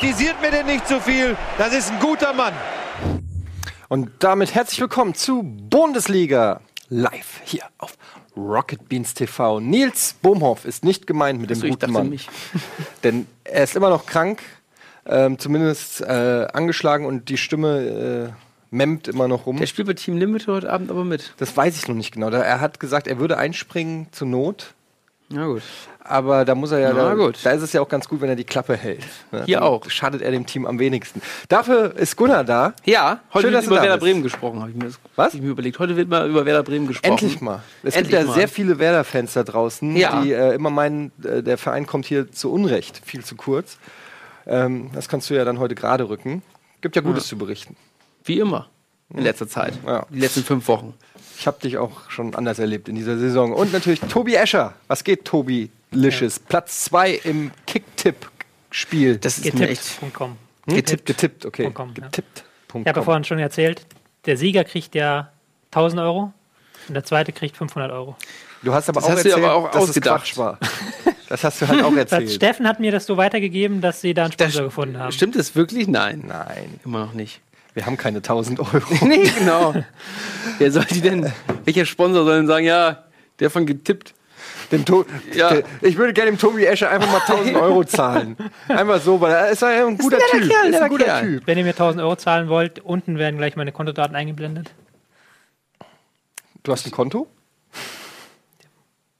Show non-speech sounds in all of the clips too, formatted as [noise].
Kritisiert mir denn nicht zu viel. Das ist ein guter Mann. Und damit herzlich willkommen zu Bundesliga live hier auf Rocket Beans TV. Nils Bohmhoff ist nicht gemeint mit dem ich guten Mann. mich. [laughs] Denn er ist immer noch krank, ähm, zumindest äh, angeschlagen und die Stimme äh, memmt immer noch rum. Der spielt bei Team Limit heute Abend aber mit. Das weiß ich noch nicht genau. Da- Er hat gesagt, er würde einspringen zur Not. Na gut. Aber da muss er ja, da, gut. da ist es ja auch ganz gut, wenn er die Klappe hält. ne? Hier Dann auch. Schadet er dem Team am wenigsten. Dafür ist Gunnar da. Ja, heute Schön, dass wird du über da Werder bist. Bremen gesprochen, habe ich mir, das- Was? hab ich mir überlegt. Heute wird mal über Werder Bremen gesprochen. Endlich mal. Es Endlich gibt ja mal. sehr viele Werder-Fans da draußen, Ja. die äh, immer meinen, äh, der Verein kommt hier zu Unrecht, viel zu kurz. Ähm, das kannst du ja dann heute gerade rücken. Gibt ja Gutes zu berichten. Wie immer. In letzter Zeit. Ja. Die letzten fünf Wochen. Ich habe dich auch schon anders erlebt in dieser Saison. Und natürlich Tobi Escher. Was geht, Tobi Licious? Platz 2 im Kicktipp-Spiel. Das ist mir echt Getippt.com. Hm? getippt. Getippt, okay. Com, ja. Getippt. Ich habe ja vorhin schon erzählt, der Sieger kriegt ja 1000 Euro und der zweite kriegt 500 Euro. Du hast aber Das auch hast du erzählt, aber auch dass es ausgedacht. Quatsch war. Das hast du halt auch [laughs] Das erzählt. Steffen hat mir das so weitergegeben, dass sie da einen Sponsor Das- gefunden haben. Stimmt das wirklich? Nein. Nein, Immer noch nicht. Wir haben keine 1000 Euro. [laughs] nee, genau. [laughs] Wer soll die denn, welcher Sponsor soll denn sagen, ja, der von getippt? Dem to Ja. Der- Ich würde gerne dem Tobi Escher einfach mal 1000 [laughs] Euro zahlen. Einfach so, weil er ist ja ein guter netter Typ. Kerl, ist ein guter Kerl. Typ. Wenn ihr mir 1000 Euro zahlen wollt, unten werden gleich meine Kontodaten eingeblendet. Du hast ein Konto?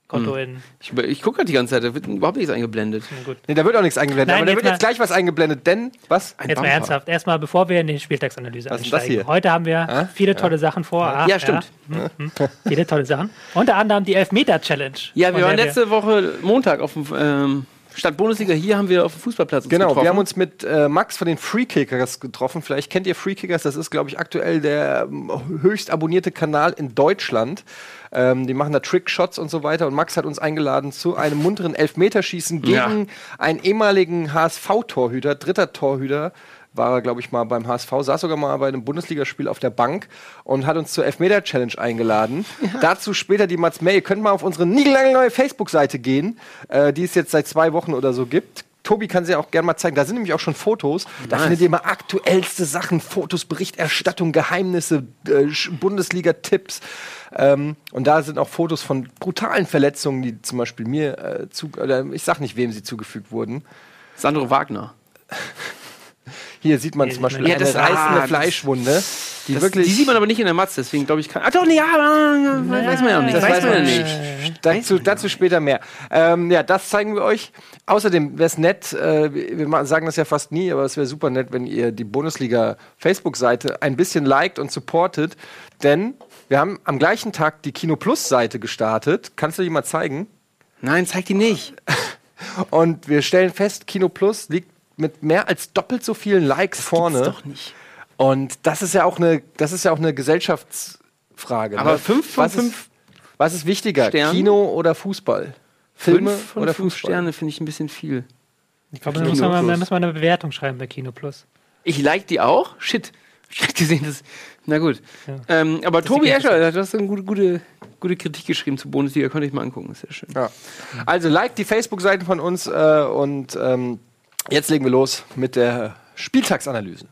Konto Hm. in. Ich, ich gucke gerade die ganze Zeit, da wird überhaupt nichts eingeblendet. Gut. Nee, da wird auch nichts eingeblendet. Nein, aber da wird jetzt mal- gleich was eingeblendet, denn was? Ein Jetzt mal Bumper. ernsthaft. Erstmal, bevor wir in die Spieltagsanalyse Was ist das einsteigen. hier? Heute haben wir Ah? viele tolle Sachen vor. Ah, Ja, stimmt. Ja, hm, hm. viele tolle Sachen. Unter anderem die Elfmeter-Challenge. Ja, wir waren letzte Woche Montag auf dem ähm, Stadt Bundesliga. Hier haben wir auf dem Fußballplatz uns Genau, getroffen. wir haben uns mit äh, Max von den Freekickers getroffen. Vielleicht kennt ihr Freekickers, das ist, glaube ich, aktuell der ähm, höchst abonnierte Kanal in Deutschland. Ähm, die machen da Trickshots und so weiter. Und Max hat uns eingeladen zu einem munteren Elfmeterschießen gegen Ja. einen ehemaligen HSV-Torhüter, dritter Torhüter. War er, glaube ich, mal beim HSV, saß sogar mal bei einem Bundesligaspiel auf der Bank und hat uns zur Elfmeter-Challenge eingeladen. [laughs] Dazu später die Mats May. Ihr könnt mal auf unsere niegellange Facebook-Seite gehen, äh, die es jetzt seit zwei Wochen oder so gibt. Tobi kann sie auch gerne mal zeigen. Da sind nämlich auch schon Fotos. Da Nice. findet ihr immer aktuellste Sachen, Fotos, Berichterstattung, Geheimnisse, äh, Bundesliga-Tipps. Ähm, und da sind auch Fotos von brutalen Verletzungen, die zum Beispiel mir äh, zu, oder ich sag nicht, wem sie zugefügt wurden. Sandro Wagner. [laughs] Hier sieht man Hier zum Beispiel man- eine Ja, das- reißende ah, Fleischwunde, die Das, wirklich. die sieht man aber nicht in der Matz, deswegen glaube ich kann. Ah doch, nee, ja, weiß man ja nicht. das weiß man ja nicht. Dazu, dazu später mehr. Ähm, ja, das zeigen wir euch. Außerdem wäre es nett, äh, wir sagen das ja fast nie, aber es wäre super nett, wenn ihr die Bundesliga-Facebook-Seite ein bisschen liked und supportet. Denn wir haben am gleichen Tag die Kino Plus-Seite gestartet. Kannst du die mal zeigen? Nein, zeig die nicht. [laughs] Und wir stellen fest, Kino Plus liegt mit mehr als doppelt so vielen Likes vorne. Gibt's doch nicht. Und das ist ja auch eine, das ist ja auch eine Gesellschaftsfrage. Aber ne? fünf von was fünf Ist, was ist wichtiger, Sternen? Kino oder Fußball? Filme Fünf von oder fünf Fußball? Sterne finde ich ein bisschen viel. Ich glaube, da Kino muss man, da muss man eine Bewertung schreiben bei Kino Plus. Ich like die auch? Shit. [laughs] Ich hab gesehen, das. Na gut. Ja. Ähm, aber Das Tobi ist Escher hat das eine gute, gute, gute Kritik geschrieben zur Bundesliga. Könnte ich mal angucken. Sehr schön. Ja. Also like die Facebook-Seiten von uns äh, und ähm, jetzt legen wir los mit der Spieltagsanalyse.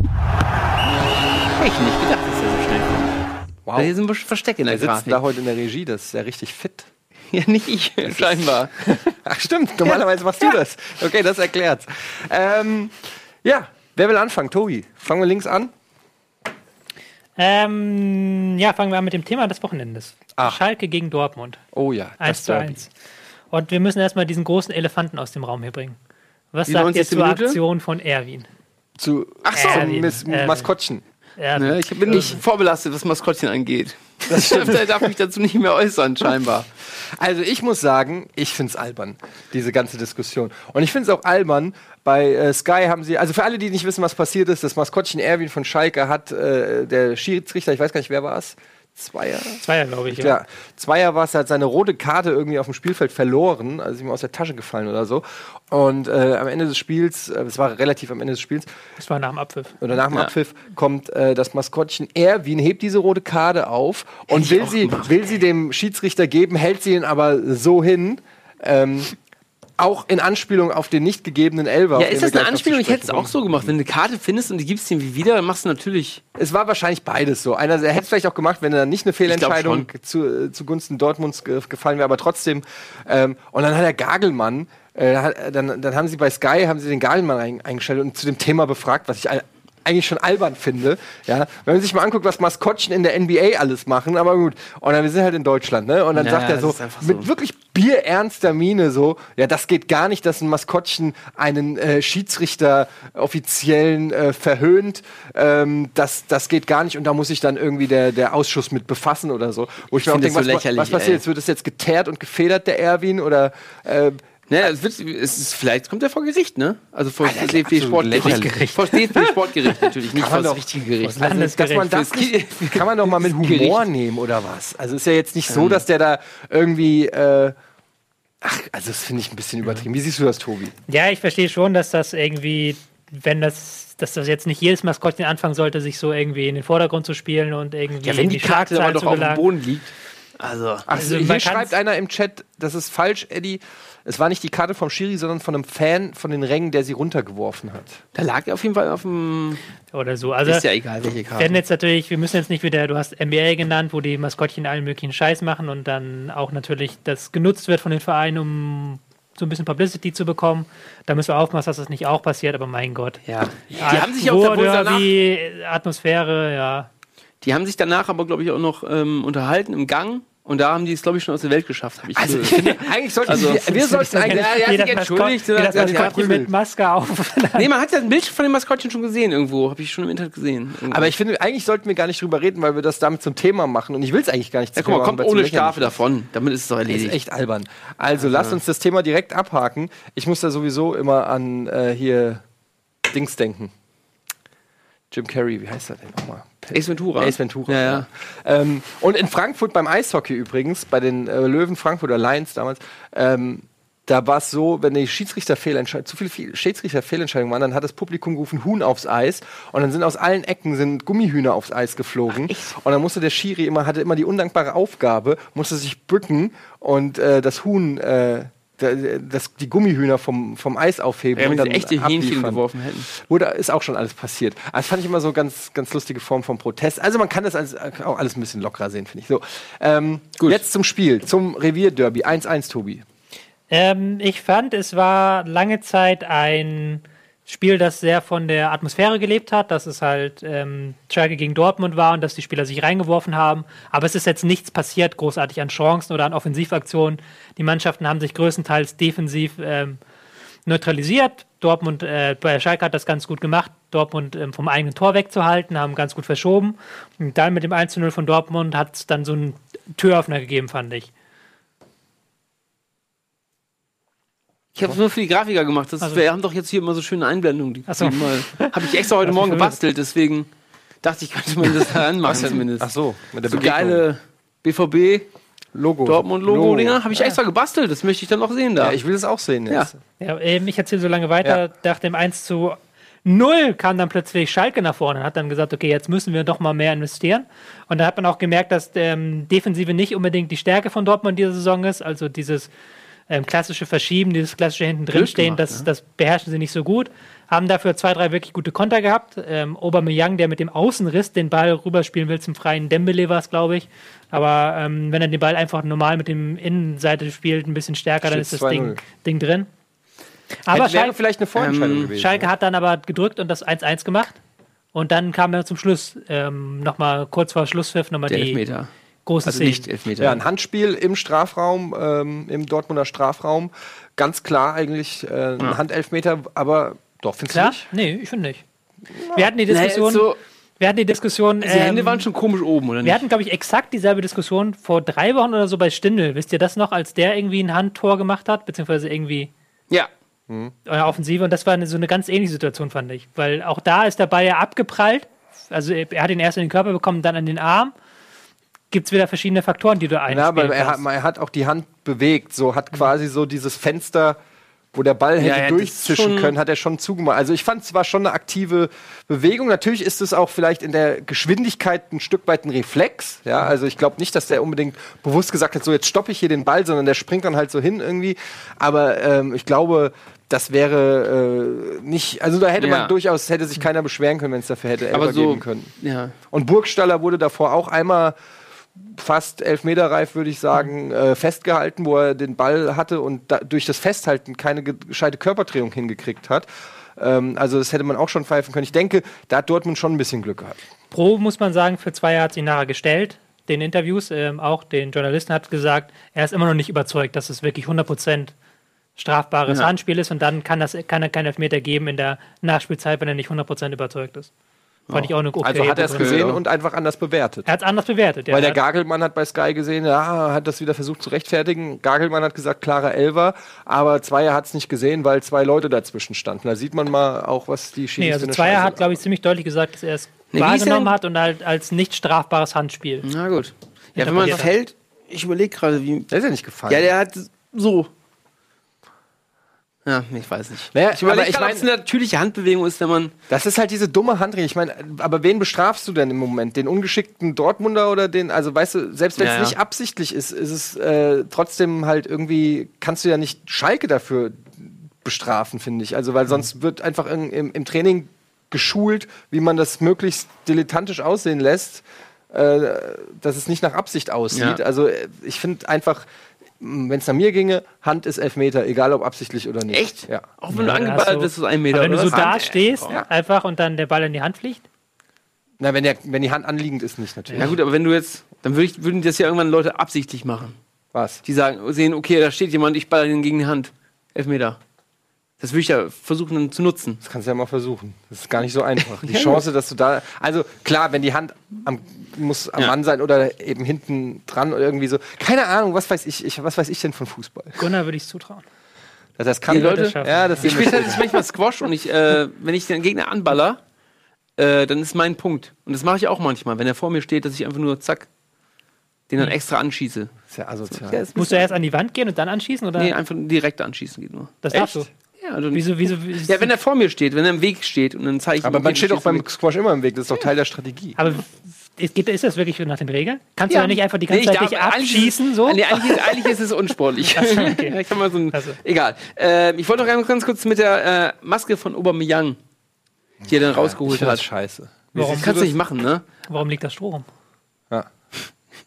Hätte ich nicht gedacht, dass der so schnell kommt. Wow. Hier sind wir Verstecke in der Er sitzt Grafik. da heute in der Regie, das ist ja richtig fit. [laughs] Ja, nicht ich, [laughs] scheinbar. [laughs] Ach stimmt, normalerweise machst du das. Okay, das erklärt's. Ähm, ja, wer will anfangen? Tobi, fangen wir links an. Ähm, ja, fangen wir an mit dem Thema des Wochenendes. Ach. Schalke gegen Dortmund. Oh ja, 1 zu Derby. 1. Und wir müssen erstmal diesen großen Elefanten aus dem Raum hier bringen. Was Die sagt ihr 90. zur Minute? Aktion von Erwin? Zu, Ach so. Erwin, Miss Erwin. Maskottchen. Erwin. Ne, ich bin nicht vorbelastet, was Maskottchen angeht. Das stimmt. er darf mich dazu nicht mehr äußern, scheinbar. Also ich muss sagen, ich find's albern, diese ganze Diskussion. Und ich find's auch albern, bei äh, Sky haben sie, also für alle, die nicht wissen, was passiert ist, das Maskottchen Erwin von Schalke hat äh, der Schiedsrichter, ich weiß gar nicht, wer war es, Zweier? Zweier, glaube ich. Ja. Zweier war es, er hat seine rote Karte irgendwie auf dem Spielfeld verloren, also ist ihm aus der Tasche gefallen oder so. Und äh, am Ende des Spiels, äh, es war relativ am Ende des Spiels, Das war nach dem Abpfiff. oder nach dem Ja. Abpfiff kommt äh, das Maskottchen Erwin, hebt diese rote Karte auf und will sie, gemacht. will sie dem Schiedsrichter geben, hält sie ihn aber so hin. Ähm, auch in Anspielung auf den nicht gegebenen Elfer. Ja, ist das eine Anspielung? Ich hätte es auch so gemacht. Wenn du eine Karte findest und die gibst ihm wieder, dann machst du natürlich. Es war wahrscheinlich beides so. Einer er hätte es vielleicht auch gemacht, wenn er nicht eine Fehlentscheidung zu, äh, zugunsten Dortmunds ge gefallen wäre, aber trotzdem. Ähm, und dann hat der Gagelmann, äh, dann, dann haben sie bei Sky haben sie den Gagelmann ein, eingestellt und zu dem Thema befragt, was ich eigentlich schon albern finde. Ja, wenn man sich mal anguckt, was Maskottchen in der NBA alles machen, aber gut. Und dann wir sind halt in Deutschland, ne? Und dann Ja, sagt er so mit so. wirklich bierernster Miene so, ja, das geht gar nicht, dass ein Maskottchen einen äh, Schiedsrichter offiziellen äh, verhöhnt. Ähm, das, das geht gar nicht und da muss sich dann irgendwie der, der Ausschuss mit befassen oder so. Wo ich, mir auch denke, so was, lächerlich, was passiert jetzt? Wird das jetzt geteert und gefedert, der Erwin? Oder äh, Naja, es wird, es ist, vielleicht kommt er vor Gericht, ne? Also vor Alter, DFB absolut Sportgericht. lächerlich. Vor DFB Sportgericht [laughs] natürlich, nicht Kann vor man das doch- richtige Gericht. also, dass man das nicht, kann man doch mal mit [laughs] Humor Gericht. nehmen oder was? Also ist ja jetzt nicht Ähm. so, dass der da irgendwie äh, Ach, also das finde ich ein bisschen übertrieben. Wie siehst du das, Tobi? Ja, ich verstehe schon, dass das irgendwie, wenn das, dass das jetzt nicht jedes Maskottchen anfangen sollte, sich so irgendwie in den Vordergrund zu spielen und irgendwie Ja, wenn die Karte aber doch auf dem. Boden liegt. Also, Ach, Also, hier schreibt einer im Chat, das ist falsch, Eddie. Es war nicht die Karte vom Schiri, sondern von einem Fan von den Rängen, der sie runtergeworfen hat. da lag er auf jeden Fall auf dem. oder so. Also ist ja egal, welche Karte. werden jetzt natürlich, wir müssen jetzt nicht wieder, du hast NBA genannt, wo die Maskottchen allen möglichen Scheiß machen und dann auch natürlich das genutzt wird von den Vereinen, um so ein bisschen Publicity zu bekommen. Da müssen wir aufpassen, dass das nicht auch passiert, aber mein Gott. ja. Die haben sich ja auch Derby, Atmosphäre, ja. die haben sich danach aber, glaube ich, auch noch ähm, unterhalten im Gang. Und da haben die es, glaube ich, schon aus der Welt geschafft. Ich Also, ich finde, [laughs] eigentlich sollten Also- wir, wir sollten eigentlich. Ja, ja, das entschuldigt, das ja, ja, Maskottchen mit Maske auf. [laughs] nee, man hat ja ein Bild von dem Maskottchen schon gesehen irgendwo. Habe ich schon im Internet gesehen. Irgendwo. Aber ich finde, eigentlich sollten wir gar nicht drüber reden, weil wir das damit zum Thema machen. Und ich will es eigentlich gar nicht ja, zum guck mal, Thema kommt machen, ohne Strafe davon. Damit ist es doch Das ist erledigt. echt albern. Also lasst uns das Thema direkt abhaken. Ich muss da sowieso immer an äh, hier Dings denken. Jim Carrey, wie heißt er denn nochmal? Ace Ventura. Ace Ventura. Ja, ja. Ähm, und in Frankfurt beim Eishockey übrigens, bei den äh, Löwen Frankfurt oder Lions damals, ähm, da war es so, wenn die Schiedsrichterfehlentscheidungen, zu viele Fe- Schiedsrichterfehlentscheidungen waren, dann hat das Publikum gerufen, Huhn aufs Eis. Und dann sind aus allen Ecken sind Gummihühner aufs Eis geflogen. und dann musste der Schiri immer, hatte immer die undankbare Aufgabe, musste sich bücken und äh, das Huhn, äh, das, die Gummihühner vom, vom Eis aufheben. Ja, wenn und dann echte Hähnchen abliefern. geworfen hätten. Oder ist auch schon alles passiert. Also das fand ich immer so ganz, ganz lustige Form von Protest. Also man kann das als, auch alles ein bisschen lockerer sehen, finde ich. So, ähm, jetzt zum Spiel, zum Revierderby. 1-1, Tobi. Ähm, ich fand, es war lange Zeit ein Spiel, das sehr von der Atmosphäre gelebt hat, dass es halt ähm, Schalke gegen Dortmund war und dass die Spieler sich reingeworfen haben. Aber es ist jetzt nichts passiert, großartig an Chancen oder an Offensivaktionen. Die Mannschaften haben sich größtenteils defensiv ähm, neutralisiert. Dortmund, äh, bei Schalke hat das ganz gut gemacht, Dortmund ähm, vom eigenen Tor wegzuhalten, haben ganz gut verschoben. Und dann mit dem 1-0 von Dortmund hat es dann so einen Türöffner gegeben, fand ich. Ich habe es nur für die Grafiker gemacht. Das Also- wir haben doch jetzt hier immer so schöne Einblendungen. Die Ach so. Habe ich extra heute [laughs] Morgen gebastelt, deswegen dachte ich, könnte man das da [laughs] anmachen zumindest. Ach so, mit der so geile BVB Logo. Dortmund-Logo-Dinger habe ich extra gebastelt. Das möchte ich dann noch sehen da. Ja, ich will das auch sehen Ja. jetzt. Ja, ähm, ich erzähle so lange weiter. Nach dem 1 zu 0 kam dann plötzlich Schalke nach vorne und hat dann gesagt, okay, jetzt müssen wir doch mal mehr investieren. Und da hat man auch gemerkt, dass ähm, Defensive nicht unbedingt die Stärke von Dortmund diese Saison ist. Also dieses ähm, klassische Verschieben, dieses klassische hinten drin stehen, das, das beherrschen sie nicht so gut. Haben dafür zwei, drei wirklich gute Konter gehabt. Ähm, Aubameyang, der mit dem Außenriss den Ball rüberspielen will zum freien Dembele war es, glaube ich. Aber ähm, wenn er den Ball einfach normal mit dem Innenseite spielt, ein bisschen stärker, dann ist das 2-0. Ding, Ding drin. Aber Hätte, wäre Schalke, vielleicht eine Vorentscheidung Ähm, gewesen. Schalke hat dann aber gedrückt und das 1-1 gemacht. Und dann kam er zum Schluss, ähm, nochmal kurz vor Schlusspfiff, nochmal die Elfmeter. Großen Also nicht Elfmeter. Ja, ein Handspiel im Strafraum, ähm, im Dortmunder Strafraum. Ganz klar eigentlich äh, ein Handelfmeter, aber doch, findest du Klar? nicht? Nee, ich finde nicht. Wir hatten die Diskussion, so, wir hatten die Diskussion, die Hände ähm, waren schon komisch oben, oder wir nicht? hatten, glaube ich, exakt dieselbe Diskussion vor drei Wochen oder so bei Stindl. Wisst ihr das noch, als der irgendwie ein Handtor gemacht hat, beziehungsweise irgendwie Ja. euer Offensive und das war eine, so eine ganz ähnliche Situation, fand ich. Weil auch da ist der Ball ja abgeprallt. Also er hat ihn erst in den Körper bekommen, dann an den Arm. Gibt es wieder verschiedene Faktoren, die du einspielen Ja, aber er hat, er hat auch die Hand bewegt, so hat quasi so dieses Fenster wo der Ball hätte Ja, ja, durchzischen können, hat er schon zugemacht. Also ich fand es war schon eine aktive Bewegung. Natürlich ist es auch vielleicht in der Geschwindigkeit ein Stück weit ein Reflex. Ja, also ich glaube nicht, dass der unbedingt bewusst gesagt hat, so jetzt stoppe ich hier den Ball, sondern der springt dann halt so hin irgendwie. Aber ähm, ich glaube, das wäre äh, nicht, also da hätte Ja. man durchaus, hätte sich keiner beschweren können, wenn es dafür hätte Aber Elfer so, geben können. ja. Und Burgstaller wurde davor auch einmal fast elfmeterreif, würde ich sagen, äh, festgehalten, wo er den Ball hatte und da, durch das Festhalten keine ge- gescheite Körperdrehung hingekriegt hat. Ähm, also das hätte man auch schon pfeifen können. Ich denke, da hat Dortmund schon ein bisschen Glück gehabt. Pro muss man sagen, für zwei hat sich nachher gestellt. Den Interviews, ähm, auch den Journalisten hat gesagt, er ist immer noch nicht überzeugt, dass es wirklich 100% strafbares Ja. Handspiel ist und dann kann, das, kann er keinen Elfmeter geben in der Nachspielzeit, wenn er nicht 100% überzeugt ist. Fand ich auch eine okay. Also hat er es gesehen und einfach anders bewertet. Er hat es anders bewertet. ja. Weil der Er hat- Gagelmann hat bei Sky gesehen, ja, hat das wieder versucht zu rechtfertigen. Gagelmann hat gesagt, klarer Elfer, aber Zweier hat es nicht gesehen, weil zwei Leute dazwischen standen. Da sieht man mal auch, was die Schiedsrichter Nee, also Zweier Scheiße hat, glaube ich, ziemlich deutlich gesagt, dass er es Nee, wahrgenommen hat und halt als nicht strafbares Handspiel. Na gut. Ja, wenn man fällt, ich überlege gerade, wie. Der ist ja nicht gefallen. Ja, der hat so. Ja, ich weiß nicht. Naja, ich überlege ich ob es eine natürliche Handbewegung ist, wenn man. Das ist halt diese dumme Handregel. Ich meine, aber wen bestrafst du denn im Moment? Den ungeschickten Dortmunder oder den, also weißt du, selbst wenn es Ja, ja. nicht absichtlich ist, ist es äh, trotzdem halt irgendwie, kannst du ja nicht Schalke dafür bestrafen, finde ich. Also, weil sonst wird einfach in, im, im Training geschult, wie man das möglichst dilettantisch aussehen lässt, äh, dass es nicht nach Absicht aussieht. Ja. Also, äh, ich finde einfach, wenn es nach mir ginge, Hand ist Elfmeter, egal ob absichtlich oder nicht. Echt? Ja. Auch wenn Ja, du hast du- bist, ist es ein Meter. Aber wenn du so was? da stehst, Ja. einfach und dann der Ball in die Hand fliegt, Na, wenn, der, wenn die Hand anliegend ist, nicht natürlich. Ja gut, aber wenn du jetzt, dann würd ich, würden das ja irgendwann Leute absichtlich machen. Was? Die sagen, sehen, okay, da steht jemand, ich baller den gegen die Hand. Elfmeter. Das würde ich ja versuchen dann zu nutzen. Das kannst du ja mal versuchen. Das ist gar nicht so einfach. [laughs] Die Chance, dass du da. Also klar, wenn die Hand am, muss am Ja. Mann sein oder eben hinten dran oder irgendwie so. Keine Ahnung, was weiß ich, ich was weiß ich denn von Fußball? Gunnar würde ich es zutrauen. Das, das kann Die Leute- Ja, das Ich spiele tatsächlich manchmal Squash und ich, äh, wenn ich den Gegner anballer, äh, dann ist mein Punkt. Und das mache ich auch manchmal, wenn er vor mir steht, dass ich einfach nur zack, den dann extra anschieße. ist ja asozial. Ja, das Musst du erst an die Wand gehen und dann anschießen? Oder? Nee, einfach direkt anschießen geht nur. das darfst du. Ja, also, Wieso, wieso, [laughs] wieso ja, wenn er vor mir steht, wenn er im Weg steht und dann zeige ich ihm, aber man steht auch beim Squash immer im Weg. Das ist doch Teil der Strategie. aber geht, ist das wirklich nach den Regeln? Kannst Ja. du da nicht einfach die Nee, ganze ich Zeit dich abschießen? So? Nee, eigentlich, ist- eigentlich ist es [laughs] unsportlich. Okay. Ja, [laughs] ich kann mal so ein, Also. Egal. Äh, ich wollte noch ganz, ganz kurz mit der äh, Maske von Aubameyang, die er dann rausgeholt das hat. scheiße. Warum? Das kannst du nicht machen, ne? Warum liegt das Stroh rum? Ja.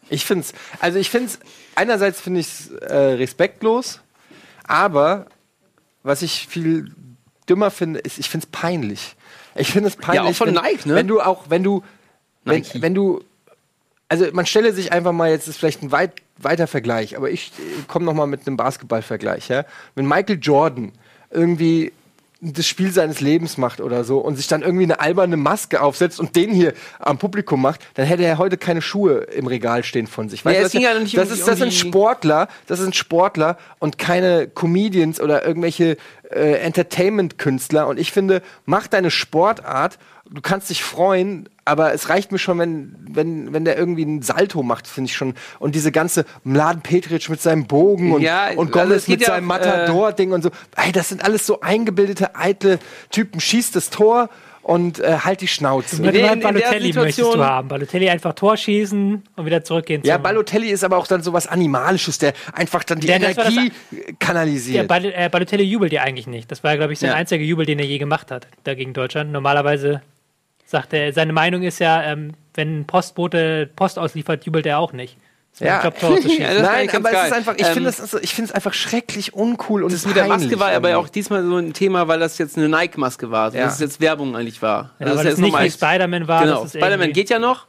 Ich finde es, also ich finde es, einerseits finde ich es äh, respektlos, aber was ich viel dümmer finde, ist, ich finde es peinlich. Ich finde es peinlich. auch von wenn, Nike, ne? Wenn du auch, wenn du, wenn, wenn du, also man stelle sich einfach mal, jetzt ist vielleicht ein weit, weiter Vergleich, aber ich komme noch mal mit einem Basketballvergleich. Ja? Wenn Michael Jordan irgendwie das Spiel seines Lebens macht oder so und sich dann irgendwie eine alberne Maske aufsetzt und den hier am Publikum macht, dann hätte er heute keine Schuhe im Regal stehen von sich. Nee, du, es ging ja nicht das, um- ist, das sind Sportler, das sind Sportler und keine Comedians oder irgendwelche äh, Entertainment-Künstler. Und ich finde, mach deine Sportart, du kannst dich freuen, aber es reicht mir schon, wenn, wenn, wenn der irgendwie einen Salto macht, finde ich schon. Und diese ganze Mladen Petric mit seinem Bogen und, Ja, und also Gomez geht mit ja seinem äh, Matador-Ding und so. Ey, das sind alles so eingebildete, eitle Typen. Schießt das Tor und äh, halt die Schnauze. Nee, Nee, in- in der Balotelli möchtest Situation- du haben. Balotelli einfach Tor schießen und wieder zurückgehen. Ja, Balotelli ist aber auch dann so was Animalisches, der einfach dann die das das- Energie Der kanalisiert. Bal äh, Balotelli jubelt ja eigentlich nicht. Das war, glaube ich, sein Ja. einziger Jubel, den er je gemacht hat, da gegen Deutschland. Normalerweise sagt er, seine Meinung ist ja, ähm, wenn ein Postbote Post ausliefert, jubelt er auch nicht. Es Ja. ein Job, Tor zu schießen. Ja, [laughs] das fand Nein, ich aber es geil. ist einfach, ich Ähm, finde es also, ich finde es einfach schrecklich uncool und Das mit der Maske war aber auch diesmal so ein Thema, weil das jetzt eine Nike-Maske war. Also Ja. Dass es jetzt Werbung eigentlich war. Ja, Also weil ist es nicht wie Spider-Man war. Genau, das Spider-Man geht ja noch.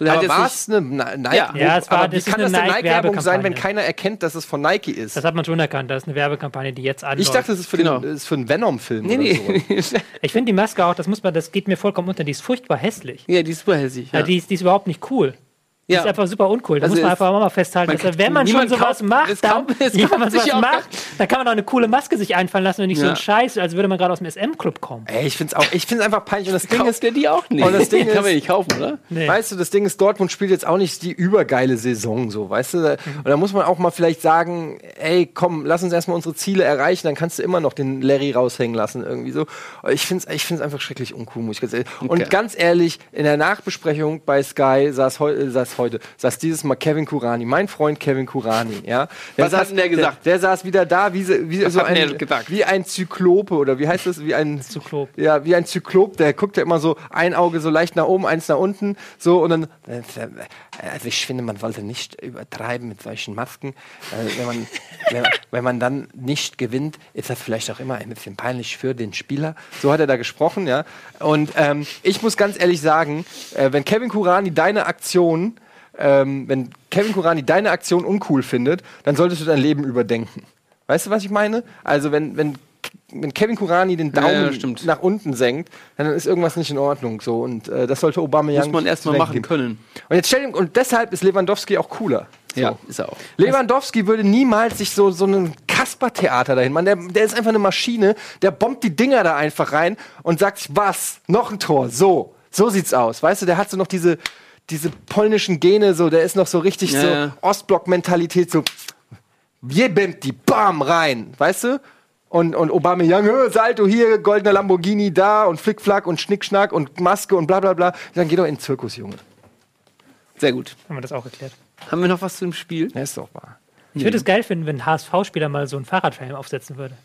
Der aber jetzt war es eine Nike? Ja. Ja, es war- aber wie das kann eine das eine Nike-Werbung sein, wenn keiner erkennt, dass es von Nike ist? Das hat man schon erkannt. Das ist eine Werbekampagne, die jetzt anläuft. ich dachte, das ist für, Genau. den, das ist für einen Venom-Film Nee, oder nee. so. [laughs] Ich finde die Maske auch, das muss man, das geht mir vollkommen unter. Die ist furchtbar hässlich. ja, die ist super hässlich. Ja. Ja. die, ist, die ist überhaupt nicht cool. Das Ja. ist einfach super uncool. Da Also muss man es- einfach mal festhalten, man dass, kann- wenn man schon sowas kauft- macht, es dann, es kauft wenn man sich sowas auch macht, dann kann man auch eine coole Maske sich einfallen lassen und nicht so Ja. ein Scheiß, als würde man gerade aus dem SM-Club kommen. Ey, ich find's auch, ich find's einfach peinlich. Und das Ding ist, der die auch nicht? Und das Ding kann ist- man nicht kaufen, oder? Nee. Weißt du, das Ding ist, Dortmund spielt jetzt auch nicht die übergeile Saison, so, weißt du? Und da muss man auch mal vielleicht sagen, ey, komm, lass uns erstmal unsere Ziele erreichen, dann kannst du immer noch den Larry raushängen lassen, irgendwie so. Ich find's, ich find's einfach schrecklich uncool, muss ich ganz ehrlich. Und ganz ehrlich, in der Nachbesprechung bei Sky saß, äh, saß heute, saß dieses Mal Kevin Kurani, mein Freund Kevin Kurani, ja. Der Was hat saß, denn der gesagt? Der, der saß wieder da, wie, so- wie so hat ein, wie ein Zyklope, oder wie heißt das? Wie ein Zyklop. ja, wie ein Zyklop, der guckt ja immer so ein Auge so leicht nach oben, eins nach unten, so und dann. äh, Also ich finde, man sollte nicht übertreiben mit solchen Masken. Äh, wenn, man, wenn, wenn man dann nicht gewinnt, ist das vielleicht auch immer ein bisschen peinlich für den Spieler. So hat er da gesprochen, ja. Und ähm, ich muss ganz ehrlich sagen, äh, wenn Kevin Kurani deine Aktion, ähm, wenn Kevin Kurani deine Aktion uncool findet, dann solltest du dein Leben überdenken. Weißt du, was ich meine? Also wenn, wenn, wenn Kevin Kurani den Ja, ja, Daumen stimmt. nach unten senkt, dann ist irgendwas nicht in Ordnung. So und äh, das sollte Obama Muss man erst mal machen können. Und jetzt stell und deshalb ist Lewandowski auch cooler. So. Ja, ist er auch. Lewandowski würde niemals sich so, so ein Kasper-Theater dahin machen. Der, der ist einfach eine Maschine, der bombt die Dinger da einfach rein und sagt was? Noch ein Tor. So. So sieht's aus. Weißt du, der hat so noch diese, diese polnischen Gene, so, der ist noch so richtig Ja, so ja. Ostblock-Mentalität, so jebemmt die Bam rein, weißt du? Und, und Obama Young, Salto hier, goldener Lamborghini da und Flickflack und Schnickschnack und Maske und bla bla bla. Dann geh doch in den Zirkus, Junge. Sehr gut. Haben wir das auch erklärt. Haben wir noch was zu dem Spiel? Ja, ist doch wahr. Ich würde es geil finden, wenn ein HSV-Spieler mal so einen Fahrradhelm aufsetzen würde.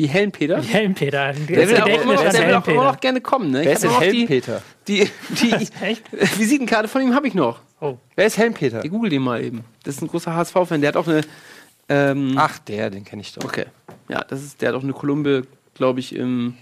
Wie Helmpeter? Helmpeter. Der will auch immer noch, der will auch immer noch gerne kommen, ne? Wer ist denn die- Helmpeter? Die, die [laughs] Echt? [laughs] Visitenkarte von ihm habe ich noch. Oh. Wer ist Helmpeter? Ich google den mal eben. Das ist ein großer HSV-Fan. Der hat auch eine. Ähm, Ach, der, den kenne ich doch. okay. Ja, das ist, der hat auch eine Kolumbe, glaube ich, im.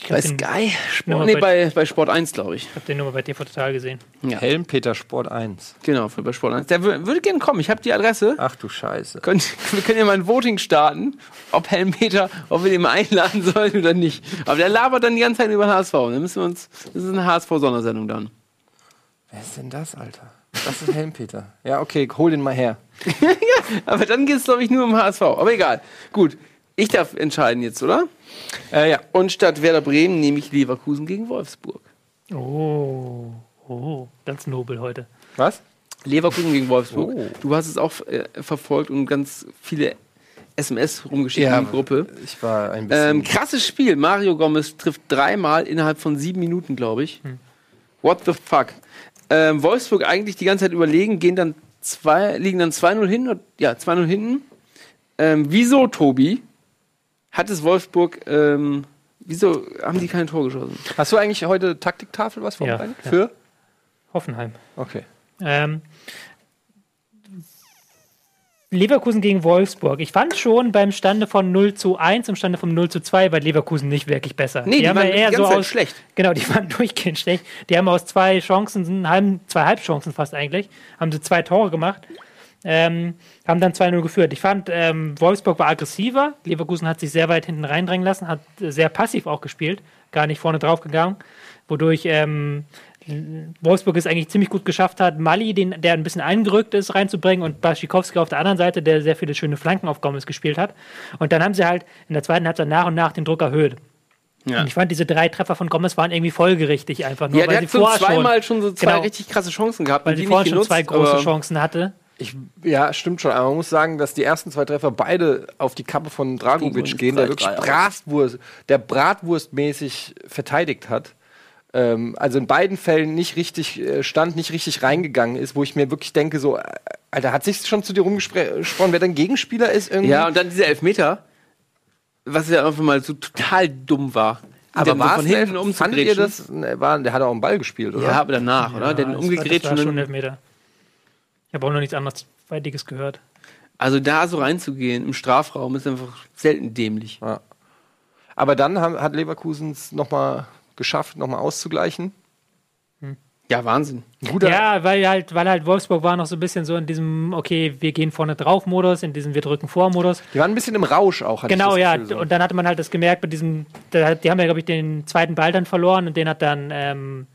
Ich Bei habe den, Sky? Sport, nee, bei- bei, bei Sport 1, glaube ich. hab den nur mal bei TV Total gesehen. Ja. Helmpeter Sport 1. Genau, bei Sport 1. Der wür- würde gerne kommen. Ich habe die Adresse. Ach du Scheiße. Könnt, [laughs] wir können ja mal ein Voting starten, ob Helmpeter, ob wir den mal einladen [laughs] sollen oder nicht. Aber der labert dann die ganze Zeit über HSV. Dann müssen wir uns. Das ist eine HSV-Sondersendung dann. Wer ist denn das, Alter? Das ist Helmpeter. Ja, okay, hol den mal her. [laughs] Aber dann geht es, glaube ich, nur um HSV. Aber egal. Gut. Ich darf entscheiden jetzt, oder? Äh, ja. Und statt Werder Bremen nehme ich Leverkusen gegen Wolfsburg. Oh, oh, ganz nobel heute. Was? Leverkusen gegen Wolfsburg. Oh. Du hast es auch äh, verfolgt und ganz viele SMS rumgeschickt Ja, in die Gruppe. Ich war ein bisschen. Ähm, krasses Spiel. Mario Gomez trifft dreimal innerhalb von sieben Minuten, glaube ich. What the fuck? Ähm, Wolfsburg eigentlich die ganze Zeit überlegen, gehen dann zwei, liegen dann 2-0 hin. Ja, 2-0 hinten. Ähm, wieso, Tobi, hat es Wolfsburg, ähm, wieso haben die kein Tor geschossen? Hast du eigentlich heute Taktiktafel was vorbereitet? ja. Für? Hoffenheim. Okay. Ähm, Leverkusen gegen Wolfsburg. Ich fand schon beim Stande von 0 zu 1 im Stande von 0 zu 2 war Leverkusen nicht wirklich besser. Nee, die haben waren ja die eher ganze so Zeit aus, schlecht. Genau, die [laughs] waren durchgehend schlecht. Die haben aus zwei Chancen, zwei Halbchancen fast eigentlich, haben sie zwei Tore gemacht. Ähm, haben dann 2-0 geführt. Ich fand, ähm, Wolfsburg war aggressiver. Leverkusen hat sich sehr weit hinten reindrängen lassen, hat äh, sehr passiv auch gespielt, gar nicht vorne drauf gegangen, wodurch ähm, Wolfsburg es eigentlich ziemlich gut geschafft hat, Mali, den, der ein bisschen eingerückt ist, reinzubringen und Baschikowski auf der anderen Seite, der sehr viele schöne Flanken auf Gomez gespielt hat. Und dann haben sie halt in der zweiten Halbzeit nach und nach den Druck erhöht. Ja. Und ich fand, diese drei Treffer von Gomez waren irgendwie folgerichtig einfach nur, Ja, der weil hat sie so zweimal schon, so zwei Genau. richtig krasse Chancen gehabt. weil sie die vorher schon zwei genutzt, große aber- Chancen hatte. Ich, ja, stimmt schon. Aber man muss sagen, dass die ersten zwei Treffer beide auf die Kappe von Dragovic gehen, der wirklich 3-3 aus. Bratwurst, der Bratwurstmäßig verteidigt hat. Ähm, also in beiden Fällen nicht richtig äh, stand, nicht richtig reingegangen ist, wo ich mir wirklich denke, so, äh, Alter, hat sich schon zu dir rumgesprochen, wer dein Gegenspieler ist irgendwie? Ja, und dann dieser Elfmeter, was ja einfach mal so total dumm war. aber Den so war von es hinten denn, fandet ihr umzugrätschen. das? Ne, War, der hat auch einen Ball gespielt, oder? Ja, aber danach, oder? Der Ja, den das war- umgegrätscht das war schon Elfmeter. Ich habe auch noch nichts anderes Weitiges gehört. Also da so reinzugehen im Strafraum ist einfach selten dämlich. Aber dann haben, hat Leverkusen es nochmal geschafft, nochmal auszugleichen. Ja, Wahnsinn. Guter, Ja, weil halt, weil halt Wolfsburg war noch so ein bisschen so in diesem, okay, wir gehen vorne drauf Modus, in diesem wir drücken vor Modus. Die waren ein bisschen im Rausch auch. hatte ich Genau, ja. Gefühl, so. Und dann hatte man halt das gemerkt mit diesem, die haben ja, glaube ich, den zweiten Ball dann verloren und den hat dann ähm,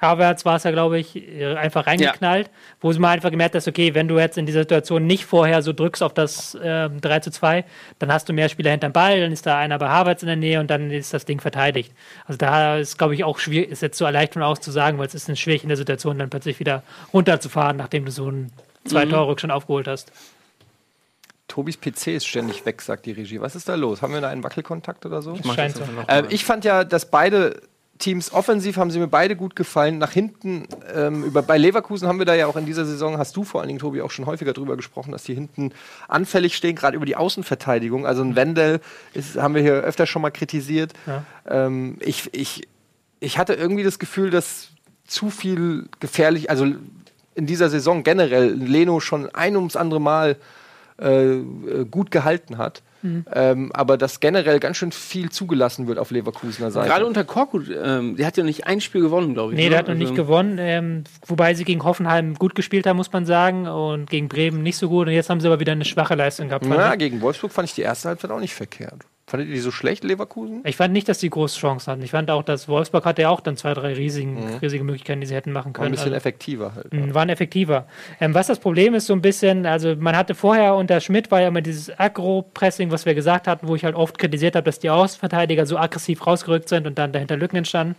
Havertz war es ja, glaube ich, äh, einfach reingeknallt, wo man einfach gemerkt hat, okay, wenn du jetzt in dieser Situation nicht vorher so drückst auf das äh, 3 zu 2, dann hast du mehr Spieler hinterm Ball, dann ist da einer bei Havertz in der Nähe und dann ist das Ding verteidigt. Also da ist, glaube ich, auch schwierig, ist jetzt so erleichternd auszusagen, weil es ist schwierig in der Situation, dann plötzlich wieder runterzufahren, nachdem du so ein zwei Mhm. Tore schon aufgeholt hast. Tobis PC ist ständig weg, sagt die Regie. Was ist da los? Haben wir da einen Wackelkontakt oder so? Scheint so. Ähm, ich fand ja, dass beide Teams offensiv haben sie mir beide gut gefallen. Nach hinten, ähm, über, bei Leverkusen haben wir da ja auch in dieser Saison, hast du vor allen Dingen, Tobi, auch schon häufiger drüber gesprochen, dass die hinten anfällig stehen, gerade über die Außenverteidigung. Also ein Wendel ist, haben wir hier öfter schon mal kritisiert. Ja. Ähm, ich, ich, ich hatte irgendwie das Gefühl, dass zu viel gefährlich, also in dieser Saison generell Leno schon ein ums andere Mal äh, äh, gut gehalten hat. Ähm, aber dass generell ganz schön viel zugelassen wird auf Leverkusener Seite. Gerade unter Korkut, ähm, der hat ja nicht ein Spiel gewonnen, glaube ich. Nee, ne? der hat noch Also- nicht gewonnen, ähm, wobei sie gegen Hoffenheim gut gespielt haben, muss man sagen, und gegen Bremen nicht so gut. Und jetzt haben sie aber wieder eine schwache Leistung gehabt. Na, gegen Wolfsburg fand ich die erste Halbzeit auch nicht verkehrt. Fandet ihr die so schlecht, Leverkusen? Ich fand nicht, dass die große Chancen hatten. Ich fand auch, dass Wolfsburg hatte ja auch dann zwei, drei riesigen, riesige Möglichkeiten, die sie hätten machen War ein können. bisschen Also, effektiver halt. mh, waren effektiver. Ähm, was das Problem ist, so ein bisschen, also man hatte vorher unter Schmidt war ja immer dieses Agro-Pressing, was wir gesagt hatten, wo ich halt oft kritisiert habe, dass die Außenverteidiger so aggressiv rausgerückt sind und dann dahinter Lücken entstanden.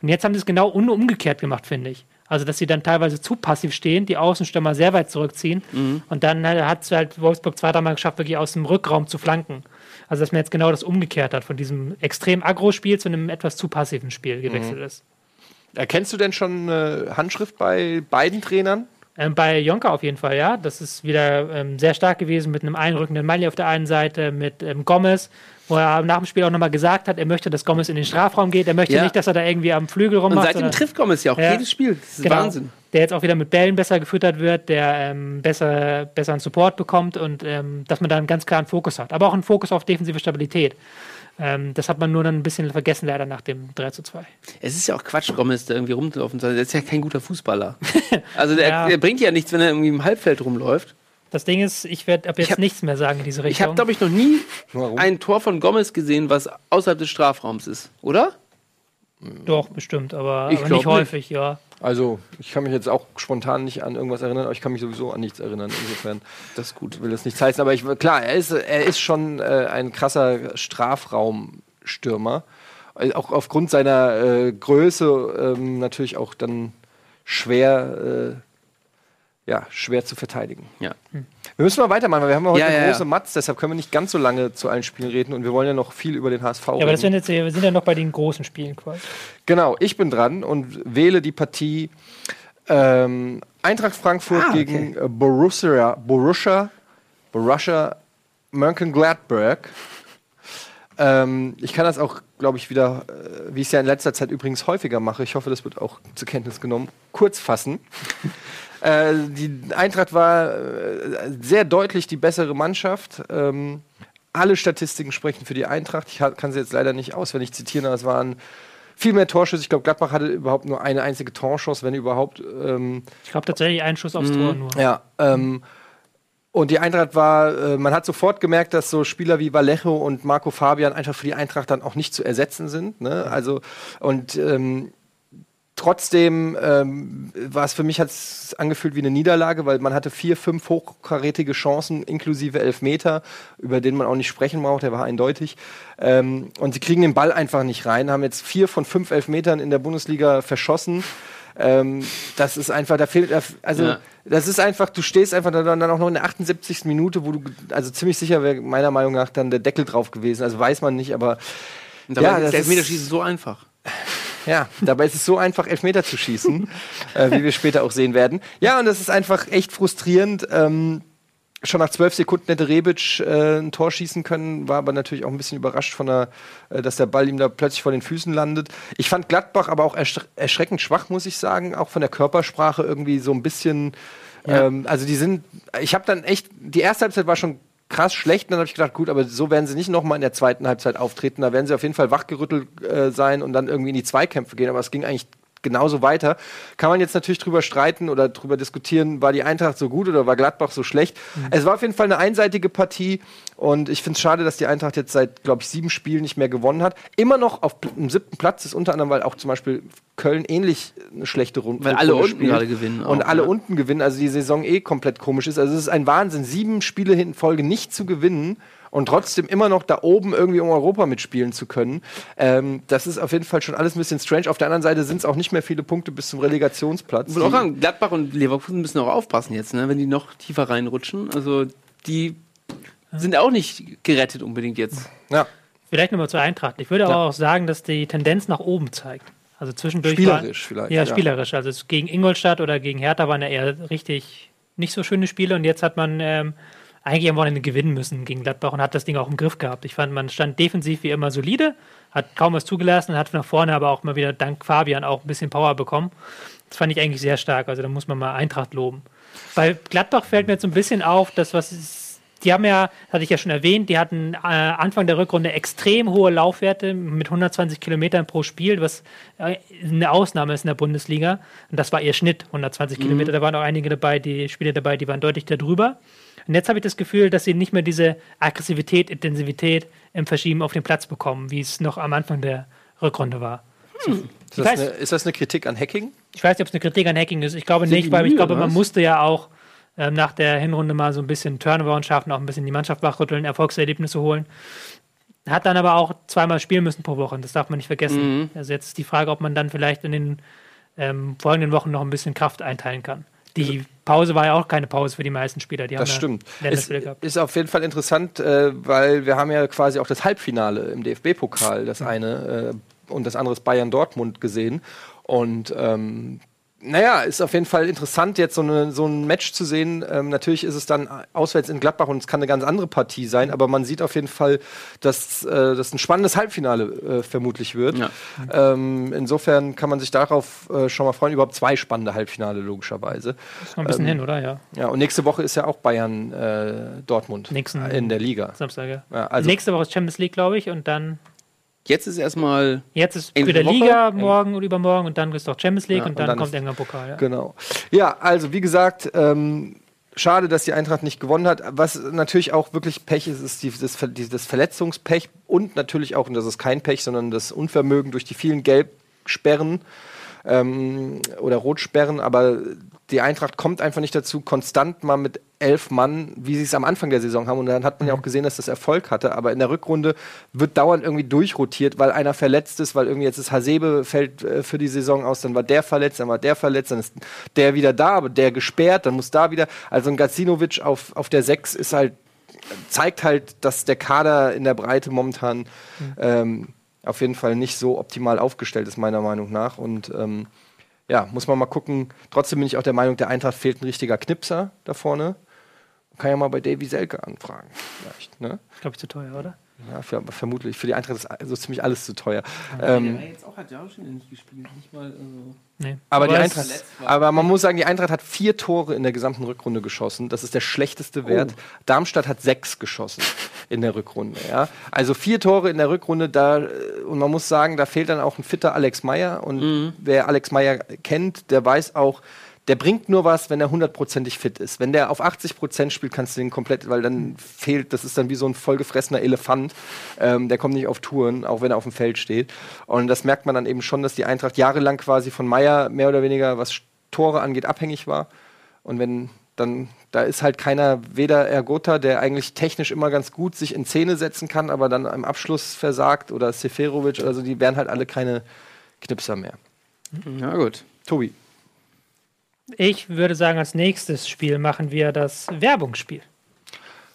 Und jetzt haben sie es genau umgekehrt gemacht, finde ich. Also, dass sie dann teilweise zu passiv stehen, die Außenstürmer sehr weit zurückziehen. Und dann hat es halt Wolfsburg zwei, dreimal geschafft, wirklich aus dem Rückraum zu flanken. Also, dass man jetzt genau das umgekehrt hat, von diesem extrem Agro-Spiel zu einem etwas zu passiven Spiel gewechselt ist. Erkennst du denn schon äh, Handschrift bei beiden Trainern? Ähm, bei Jonka auf jeden Fall, ja. Das ist wieder ähm, sehr stark gewesen mit einem einrückenden Mali auf der einen Seite, mit ähm, Gomez, wo er nach dem Spiel auch nochmal gesagt hat, er möchte, dass Gomez in den Strafraum geht. Er möchte Ja. nicht, dass er da irgendwie am Flügel Und rummacht. seitdem sondern- trifft Gomez ja auch Ja. jedes Spiel. Das ist Genau. Wahnsinn. Der jetzt auch wieder mit Bällen besser gefüttert wird, der ähm, besser, besseren Support bekommt und ähm, dass man da einen ganz klaren Fokus hat. Aber auch einen Fokus auf defensive Stabilität. Ähm, das hat man nur dann ein bisschen vergessen, leider nach dem 3 zu 2. Es ist ja auch Quatsch, Gomez da irgendwie rumzulaufen. Der ist ja kein guter Fußballer. [laughs] Also der, Ja. der bringt ja nichts, wenn er irgendwie im Halbfeld rumläuft. Das Ding ist, ich werde ab jetzt hab- nichts mehr sagen in diese Ich habe, Richtung. glaube ich, noch nie Warum? ein Tor von Gomez gesehen, was außerhalb des Strafraums ist. Oder? Doch, bestimmt, aber, Ich aber nicht häufig, ja. Also, ich kann mich jetzt auch spontan nicht an irgendwas erinnern, aber ich kann mich sowieso an nichts erinnern. Insofern [laughs] Das ist gut. will das nichts heißen. Aber ich, klar, er ist, er ist schon äh, ein krasser Strafraumstürmer. Äh, Auch aufgrund seiner äh, Größe ähm, natürlich auch dann schwer, äh, ja, schwer zu verteidigen. Ja. Wir müssen mal weitermachen, weil wir haben ja heute Ja, eine ja, große ja. Matz, deshalb können wir nicht ganz so lange zu allen Spielen reden und wir wollen ja noch viel über den HSV Ja, aber das reden. sind jetzt, wir sind ja noch bei den großen Spielen quasi. Genau, ich bin dran und wähle die Partie ähm, Eintracht Frankfurt Ah, okay. gegen äh, Borussia, Borussia, Borussia Mönchengladbach. Ähm, ich kann das auch, glaube ich, wieder, äh, wie ich es ja in letzter Zeit übrigens häufiger mache, ich hoffe, das wird auch zur Kenntnis genommen, kurz fassen. Äh, die Eintracht war äh, sehr deutlich die bessere Mannschaft. Ähm, alle Statistiken sprechen für die Eintracht. Ich kann sie jetzt leider nicht auswendig zitieren, aber es waren viel mehr Torschüsse. Ich glaube, Gladbach hatte überhaupt nur eine einzige Torchance, wenn überhaupt. Ähm, Ich glaube tatsächlich einen Schuss aufs Tor nur. ja, ähm, und die Eintracht war, äh, man hat sofort gemerkt, dass so Spieler wie Vallejo und Marco Fabian einfach für die Eintracht dann auch nicht zu ersetzen sind. Ne? Also, und ähm, trotzdem ähm, war es für mich hat es angefühlt wie eine Niederlage, weil man hatte vier, fünf hochkarätige Chancen inklusive Elfmeter, über den man auch nicht sprechen braucht, der war eindeutig. Ähm, und sie kriegen den Ball einfach nicht rein, haben jetzt vier von fünf Elfmetern in der Bundesliga verschossen. Ähm, das ist einfach, da fehlt, also Ja. das ist einfach, du stehst einfach dann, dann auch noch in der 78. Minute, wo du, also ziemlich sicher wäre meiner Meinung nach dann der Deckel drauf gewesen. Also weiß man nicht, aber Und dabei Ja, ist das der ist- Elfmeterschießen so einfach. Ja, dabei ist es so einfach, Elfmeter zu schießen, [laughs] äh, wie wir später auch sehen werden. Ja, und das ist einfach echt frustrierend. Ähm, schon nach zwölf Sekunden hätte Rebic äh, ein Tor schießen können, war aber natürlich auch ein bisschen überrascht von der, äh, dass der Ball ihm da plötzlich vor den Füßen landet. Ich fand Gladbach aber auch ersch erschreckend schwach, muss ich sagen, auch von der Körpersprache irgendwie so ein bisschen. Ähm, also die sind, ich habe dann echt, die erste Halbzeit war schon krass schlecht, und dann habe ich gedacht, gut, aber so werden sie nicht nochmal in der zweiten Halbzeit auftreten, da werden sie auf jeden Fall wachgerüttelt äh, sein und dann irgendwie in die Zweikämpfe gehen, aber es ging eigentlich genauso weiter. Kann man jetzt natürlich drüber streiten oder drüber diskutieren, war die Eintracht so gut oder war Gladbach so schlecht. Es war auf jeden Fall eine einseitige Partie Und ich finde es schade, dass die Eintracht jetzt seit, glaube ich, sieben Spielen nicht mehr gewonnen hat. Immer noch auf dem siebten Platz ist, unter anderem, weil auch zum Beispiel Köln ähnlich eine schlechte Runde Weil alle unten gerade gewinnen Und auch, alle ja. unten gewinnen, also die Saison eh komplett komisch ist. Also es ist ein Wahnsinn, sieben Spiele in Folge nicht zu gewinnen und trotzdem immer noch da oben irgendwie um Europa mitspielen zu können. Ähm, das ist auf jeden Fall schon alles ein bisschen strange. Auf der anderen Seite sind es auch nicht mehr viele Punkte bis zum Relegationsplatz. Ich will auch sagen, Gladbach und Leverkusen müssen auch aufpassen jetzt, ne? wenn die noch tiefer reinrutschen. Also die sind auch nicht gerettet unbedingt jetzt. ja. Vielleicht nochmal zur Eintracht. Ich würde aber Ja. auch sagen, dass die Tendenz nach oben zeigt. Also zwischendurch. Spielerisch war, vielleicht, Ja, ja. spielerisch. Also gegen Ingolstadt oder gegen Hertha waren ja eher richtig nicht so schöne Spiele und jetzt hat man ähm, eigentlich am Wochenende gewinnen müssen gegen Gladbach und hat das Ding auch im Griff gehabt. Ich fand, man stand defensiv wie immer solide, hat kaum was zugelassen, hat nach vorne aber auch mal wieder dank Fabian auch ein bisschen Power bekommen. Das fand ich eigentlich sehr stark. Also da muss man mal Eintracht loben. Bei Gladbach fällt mir jetzt so ein bisschen auf, dass was ist, die haben ja, hatte ich ja schon erwähnt, die hatten äh, Anfang der Rückrunde extrem hohe Laufwerte mit 120 Kilometern pro Spiel, was äh, eine Ausnahme ist in der Bundesliga. Und das war ihr Schnitt, 120 Kilometer. Da waren auch einige dabei, die Spieler dabei, die waren deutlich darüber. Und jetzt habe ich das Gefühl, dass sie nicht mehr diese Aggressivität, Intensivität im Verschieben auf den Platz bekommen, wie es noch am Anfang der Rückrunde war. Ist, Ich das weiß- eine, ist das eine Kritik an Hacking? Ich weiß nicht, ob es eine Kritik an Hacking ist. Ich glaube Sind nicht, weil ich glaube, man was? musste ja auch ähm, nach der Hinrunde mal so ein bisschen Turnaround schaffen, auch ein bisschen die Mannschaft wachrütteln, Erfolgserlebnisse holen. Hat dann aber auch zweimal spielen müssen pro Woche. Das darf man nicht vergessen. Mhm. Also jetzt ist die Frage, ob man dann vielleicht in den ähm, folgenden Wochen noch ein bisschen Kraft einteilen kann. Die Pause war ja auch keine Pause für die meisten Spieler. Die Das haben stimmt. Ja Ist, Länderspiele gehabt. ist auf jeden Fall interessant, äh, weil wir haben ja quasi auch das Halbfinale im DFB-Pokal, das eine äh, und das andere ist Bayern-Dortmund gesehen. Und ähm, naja, ist auf jeden Fall interessant, jetzt so, eine, so ein Match zu sehen. Ähm, natürlich ist es dann auswärts in Gladbach und es kann eine ganz andere Partie sein, aber man sieht auf jeden Fall, dass äh, das ein spannendes Halbfinale äh, vermutlich wird. Ja. Ähm, insofern kann man sich darauf äh, schon mal freuen. Überhaupt zwei spannende Halbfinale, logischerweise. Ist noch ein bisschen hin, oder? Ja. Ja, und nächste Woche ist ja auch Bayern äh, Dortmund Nächsten- in der Liga. Samstag, ja. Ja, also Nächste Woche ist Champions League, glaube ich, und dann Jetzt ist erstmal jetzt ist Ende wieder der Woche? Liga morgen und übermorgen und dann ist doch Champions League Ja, und und dann, dann kommt irgendwann Pokal. Ja. genau. Ja, also wie gesagt, ähm, schade, dass die Eintracht nicht gewonnen hat. Was natürlich auch wirklich Pech ist, ist die, das, die, das Verletzungspech und natürlich auch, und das ist kein Pech, sondern das Unvermögen durch die vielen Gelbsperren ähm, oder Rotsperren, aber die Eintracht kommt einfach nicht dazu, konstant mal mit elf Mann, wie sie es am Anfang der Saison haben. Und dann hat man ja auch gesehen, dass das Erfolg hatte. Aber in der Rückrunde wird dauernd irgendwie durchrotiert, weil einer verletzt ist, weil irgendwie jetzt ist Hasebe fällt äh, für die Saison aus, dann war der verletzt, dann war der verletzt, dann ist der wieder da, aber der gesperrt, dann muss da wieder. Also ein Gacinovic auf, auf der Sechs ist halt, zeigt halt, dass der Kader in der Breite momentan ähm, auf jeden Fall nicht so optimal aufgestellt ist, meiner Meinung nach. Und ähm, ja, muss man mal gucken. Trotzdem bin ich auch der Meinung, der Eintracht fehlt ein richtiger Knipser da vorne. Kann ja mal bei Davy Selke anfragen. Vielleicht, ne? Glaube ich zu teuer, oder? Ja, für, aber vermutlich. Für die Eintracht ist so ziemlich alles zu teuer. Ähm, jetzt auch hat ja auch schon nicht gespielt, nicht mal also Nee. aber, die Eintracht, aber man muss sagen, die Eintracht hat vier Tore in der gesamten Rückrunde geschossen. Das ist der schlechteste Wert. Darmstadt hat sechs geschossen in der Rückrunde. Ja? Also vier Tore in der Rückrunde. Da, und man muss sagen, da fehlt dann auch ein fitter Alex Meyer. Und wer Alex Meyer kennt, der weiß auch, der bringt nur was, wenn er hundertprozentig fit ist. Wenn der auf 80 Prozent spielt, kannst du den komplett, weil dann fehlt, das ist dann wie so ein vollgefressener Elefant. Ähm, der kommt nicht auf Touren, auch wenn er auf dem Feld steht. Und das merkt man dann eben schon, dass die Eintracht jahrelang quasi von Meier mehr oder weniger, was Tore angeht, abhängig war. Und wenn dann, da ist halt keiner, weder Ergota, der eigentlich technisch immer ganz gut sich in Szene setzen kann, aber dann im Abschluss versagt, oder Seferovic oder so, die wären halt alle keine Knipser mehr. Ja, gut. Tobi. Ich würde sagen, als nächstes Spiel machen wir das Werbungsspiel.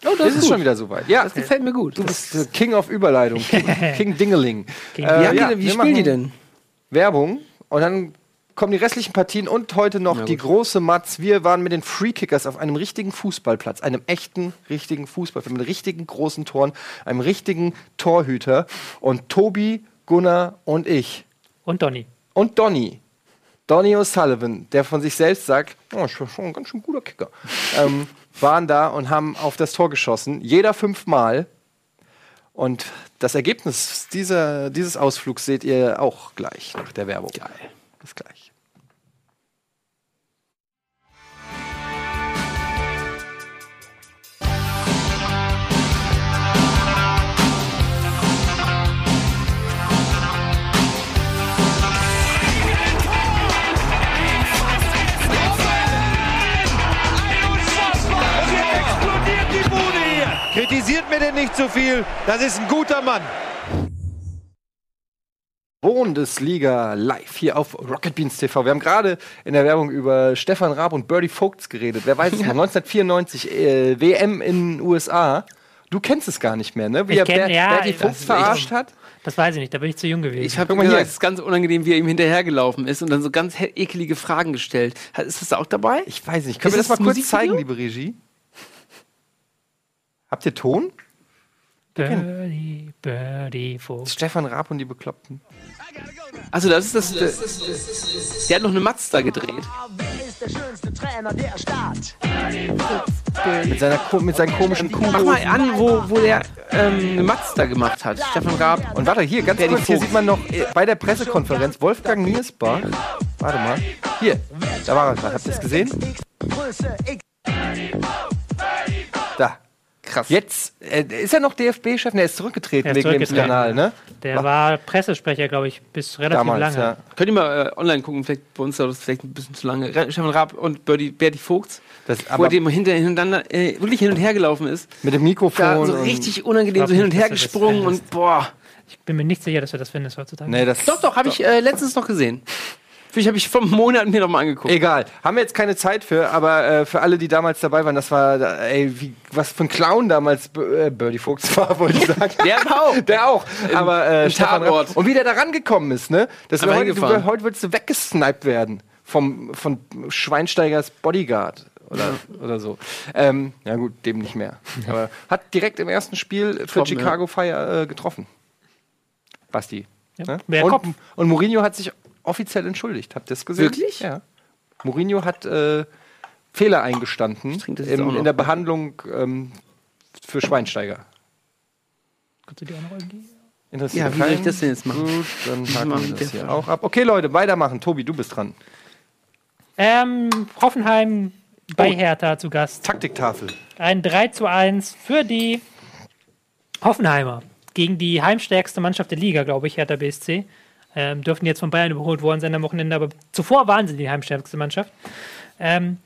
Oh, Das ist schon wieder soweit. Ja, Das gefällt mir gut. du bist äh, King of Überleitung. King, [laughs] Dingeling. King die ja, denn, wie spielen die denn? Werbung und dann kommen die restlichen Partien und heute noch Ja, die große Matz. Wir waren mit den Freekickers auf einem richtigen Fußballplatz, einem echten, richtigen Fußballplatz, mit richtigen großen Toren, einem richtigen Torhüter. Und Tobi, Gunnar und ich Und Donny. und Donny. Donny O'Sullivan, der von sich selbst sagt, oh, ich bin schon ein ganz schön guter Kicker, [laughs] ähm, waren da und haben auf das Tor geschossen. Jeder fünfmal. Und das Ergebnis dieser, dieses Ausflugs seht ihr auch gleich nach der Werbung. Geil. Bis gleich. Denn nicht zu viel. Das ist ein guter Mann. Bundesliga live hier auf Rocket Beans TV. Wir haben gerade in der Werbung über Stefan Raab und Birdie Vogts geredet. Wer weiß es [laughs] noch? 1994 äh, WM in den USA. Du kennst es gar nicht mehr, ne? Wie Ich er kenn- Ber ja, Bertie Vogts das- verarscht hat. Das weiß ich nicht, da bin ich zu jung gewesen. Ich habe gesagt, hier. es ist ganz unangenehm, wie er ihm hinterhergelaufen ist und dann so ganz ekelige Fragen gestellt. Ist das auch dabei? Ich weiß nicht. Können wir Ist das mal das kurz zeigen, liebe Regie? Habt ihr Ton? Birdie, Birdie, Vogel. Stefan Raab und die Bekloppten. Also das ist das. das der hat noch eine Mazda gedreht. Mit, seiner, mit seinen komischen Kuh. Mach mal an, wo, wo der ähm, eine Mazda gemacht hat. Stefan Raab. Und warte, hier, ganz kurz, hier Vogt. sieht man noch äh, bei der Pressekonferenz Wolfgang Niersbach. Warte mal. Hier, da war er gerade. Habt ihr es gesehen? Da. Krass. Jetzt äh, ist er noch DFB-Chef? Ne, er ist zurückgetreten Er ist wegen dem zurückgetreten. Skandal, ne? Der war Pressesprecher, glaube ich, bis relativ Damals, lange. ja. Könnt ihr mal äh, online gucken, vielleicht bei uns dauert das vielleicht ein bisschen zu lange. Stefan Raab und Bertie, Bertie Vogts, Das, wo aber er dem hinter, hintereinander äh, wirklich hin und her gelaufen ist. mit dem Mikrofon. Da so richtig unangenehm glaub so hin und her gesprungen und boah. Ich bin mir nicht sicher, dass du das findest heutzutage. Nee, das, Doch, doch, habe ich äh, letztens noch gesehen. Vielleicht habe ich vor einem Monat mir noch mal angeguckt. Egal, haben wir jetzt keine Zeit für, aber äh, für alle, die damals dabei waren, das war, äh, ey, wie, was für ein Clown damals äh, Birdie Vogts [laughs] war, wollte ich [laughs] sagen. Der auch. Der auch. aber äh, Stefan. Raab- Und wie der da rangekommen ist, ne? Das wär heute, du, heute würdest du weggesniped werden vom, von Schweinsteigers Bodyguard. Oder, oder so. Ähm, ja gut, dem nicht mehr. Aber hat direkt im ersten Spiel für Getroffen, Chicago Fire äh, getroffen. Basti. Ja. Ne? Und, und Mourinho hat sich offiziell entschuldigt. Habt ihr das gesehen? Wirklich? Ja. Mourinho hat äh, Fehler eingestanden trinke das jetzt im, noch. in der Behandlung ähm, für Schweinsteiger. Kannst du die auch noch irgendwie? Interessiert Ja, wie soll ich keinen? das denn jetzt machen? Gut, dann machen wir das hier auch ab. Okay, Leute, weitermachen. Tobi, du bist dran. Ähm, Hoffenheim bei Oh. Hertha zu Gast. Taktiktafel. Ein 3 zu 1 für die Hoffenheimer gegen die heimstärkste Mannschaft der Liga, glaube ich, Hertha BSC. Ähm, dürften jetzt von Bayern überholt worden sein am Wochenende, aber zuvor waren sie die heimstärkste Mannschaft. Ähm,